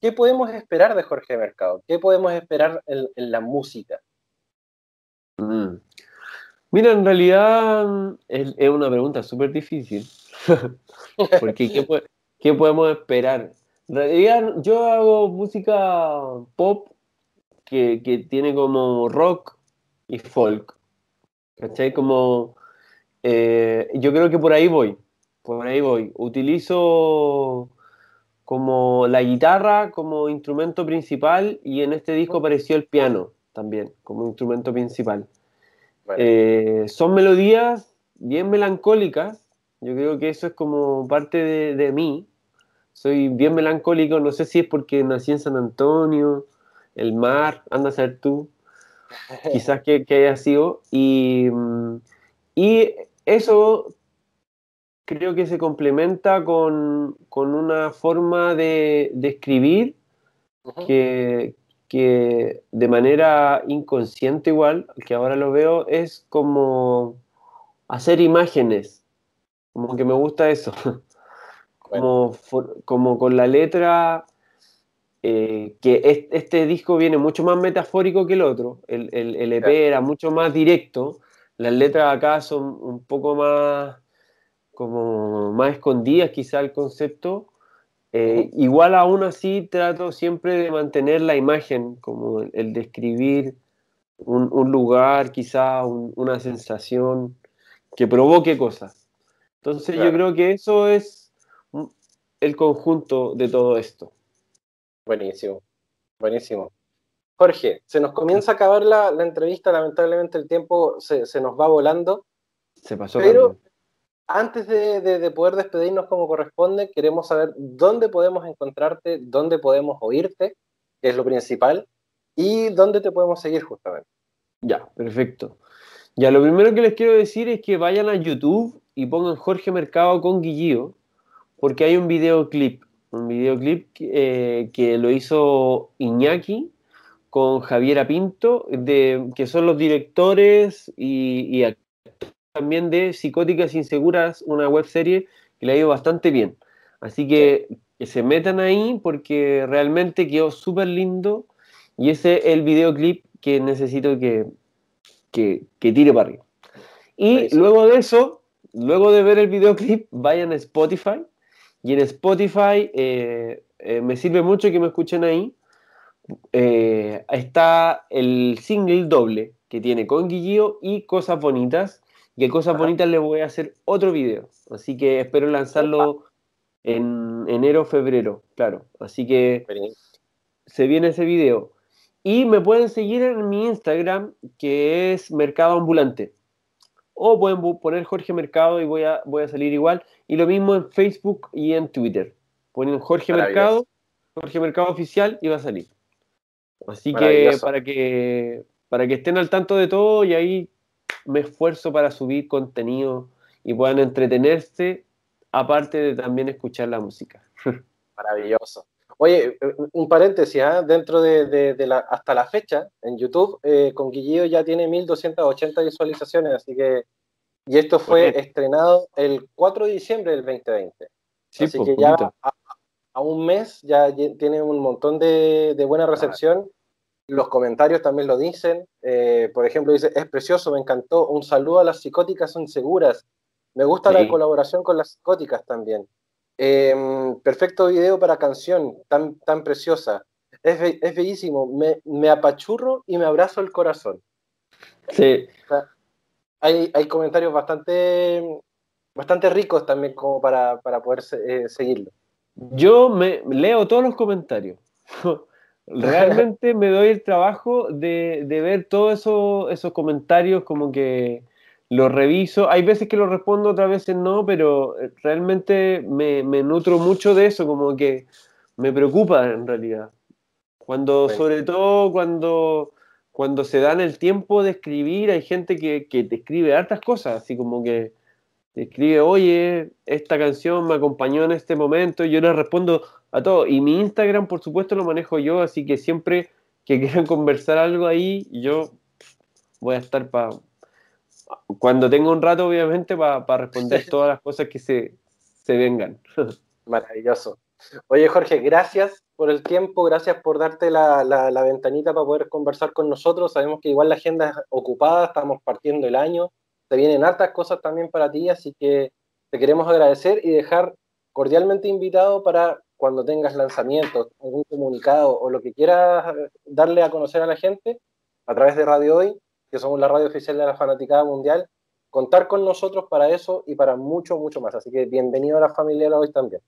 ¿qué podemos esperar de Jorge Mercado? ¿Qué podemos esperar en, la música? Mm. Mira, en realidad es, una pregunta súper difícil. Porque ¿qué, podemos esperar? En realidad yo hago música pop que, que tiene como rock y folk. ¿Cachai? Como. Eh, yo creo que por ahí voy. Por ahí voy. Utilizo como la guitarra como instrumento principal y en este disco apareció el piano también como instrumento principal. Eh, son melodías bien melancólicas. Yo creo que eso es como parte de, de, mí. Soy bien melancólico. No sé si es porque nací en San Antonio, el mar, anda a ser tú quizás que, haya sido. Y, mm, y, eso creo que se complementa con, con una forma de, de escribir que, que, de manera inconsciente igual, que ahora lo veo, es como hacer imágenes. Como que me gusta eso. Como, como con la letra eh, que este disco viene mucho más metafórico que el otro. El, el, EP e era mucho más directo. Las letras acá son un poco más como más escondidas quizá el concepto. Eh, igual aún así trato siempre de mantener la imagen, como el, describir un, un, lugar, quizá una sensación que provoque cosas. Entonces yo creo que eso es el conjunto de todo esto. Buenísimo, buenísimo. Jorge, se nos comienza a acabar la, entrevista, lamentablemente el tiempo se, nos va volando. Se pasó. Pero antes de, poder despedirnos como corresponde, queremos saber dónde podemos encontrarte, dónde podemos oírte, que es lo principal, y dónde te podemos seguir justamente. Ya, perfecto. Ya, lo primero que les quiero decir es que vayan a YouTube y pongan Jorge Mercado con Guillío, porque hay un videoclip un videoclip eh, que lo hizo Iñaki con Javiera Pinto, de, que son los directores y, también de Psicóticas Inseguras, una web serie que le ha ido bastante bien. Así que, que se metan ahí porque realmente quedó súper lindo y ese es el videoclip que necesito que, que, que tire para arriba. Y luego de eso, luego de ver el videoclip, vayan a Spotify y en Spotify eh, eh, me sirve mucho que me escuchen ahí. Eh, está el single doble que tiene con Guillío y Cosas Bonitas. Y a Cosas Bonitas le voy a hacer otro video. Así que espero lanzarlo en enero, febrero, claro. Así que se viene ese video. Y me pueden seguir en mi Instagram, que es Mercado Ambulante o pueden poner Jorge Mercado y voy a, voy a salir igual. Y lo mismo en Facebook y en Twitter. Ponen Jorge Mercado, Jorge Mercado Oficial y va a salir. Así que para que para que estén al tanto de todo y ahí me esfuerzo para subir contenido y puedan entretenerse, aparte de también escuchar la música. Maravilloso. Oye, un paréntesis, ¿ah? dentro de, la, hasta la fecha, en YouTube, eh, con Guillío ya tiene 1280 visualizaciones, así que, y esto fue estrenado el 4 de diciembre del 2020. así pues, que ya a, un mes ya tiene un montón de, buena recepción. Los comentarios también lo dicen. Eh, por ejemplo, dice, es precioso, me encantó. Un saludo a las psicóticas, son seguras. Me gusta la colaboración con las psicóticas también. Em, perfecto video para canción, tan, tan preciosa. Es, es bellísimo. Me, me, apachurro y me abrazo el corazón. Sí. hay, hay, comentarios bastante, bastante ricos también como para, para poder eh, seguirlo. Yo me leo todos los comentarios. Realmente me doy el trabajo de, de ver todos eso, esos comentarios como que lo reviso. Hay veces que lo respondo, otras veces no, pero eh, realmente me, nutro mucho de eso, como que me preocupa en realidad. Cuando, sobre todo cuando, cuando se dan el tiempo de escribir, hay gente que, te escribe hartas cosas, así como que escribe, oye, esta canción me acompañó en este momento, y yo le respondo a todo. Y mi Instagram, por supuesto, lo manejo yo, así que siempre que quieran conversar algo ahí, yo voy a estar para, cuando tenga un rato, obviamente, para responder todas las cosas que se, se vengan. Maravilloso. Oye, Jorge, gracias por el tiempo, gracias por darte la, la, ventanita para poder conversar con nosotros. Sabemos que igual la agenda es ocupada, estamos partiendo el año, te vienen hartas cosas también para ti, así que te queremos agradecer y dejar cordialmente invitado para cuando tengas lanzamientos, algún comunicado o lo que quieras darle a conocer a la gente a través de Radio Hoy, que somos la radio oficial de la Fanaticada Mundial, contar con nosotros para eso y para mucho, mucho más. Así que bienvenido a la familia de hoy también.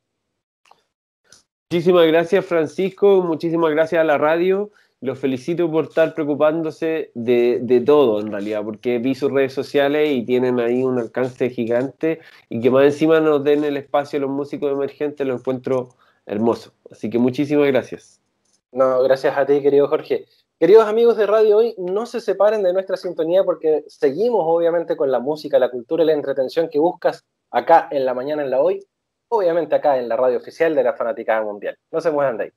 Muchísimas gracias Francisco, muchísimas gracias a la radio. Los felicito por estar preocupándose de, de, todo en realidad, porque vi sus redes sociales y tienen ahí un alcance gigante y que más encima nos den el espacio a los músicos emergentes, lo encuentro hermoso. Así que muchísimas gracias. No, gracias a ti, querido Jorge. Queridos amigos de Radio Hoy, no se separen de nuestra sintonía porque seguimos obviamente con la música, la cultura y la entretención que buscas acá en la mañana en la hoy, obviamente acá en la radio oficial de la Fanaticada Mundial. No se muevan de ahí.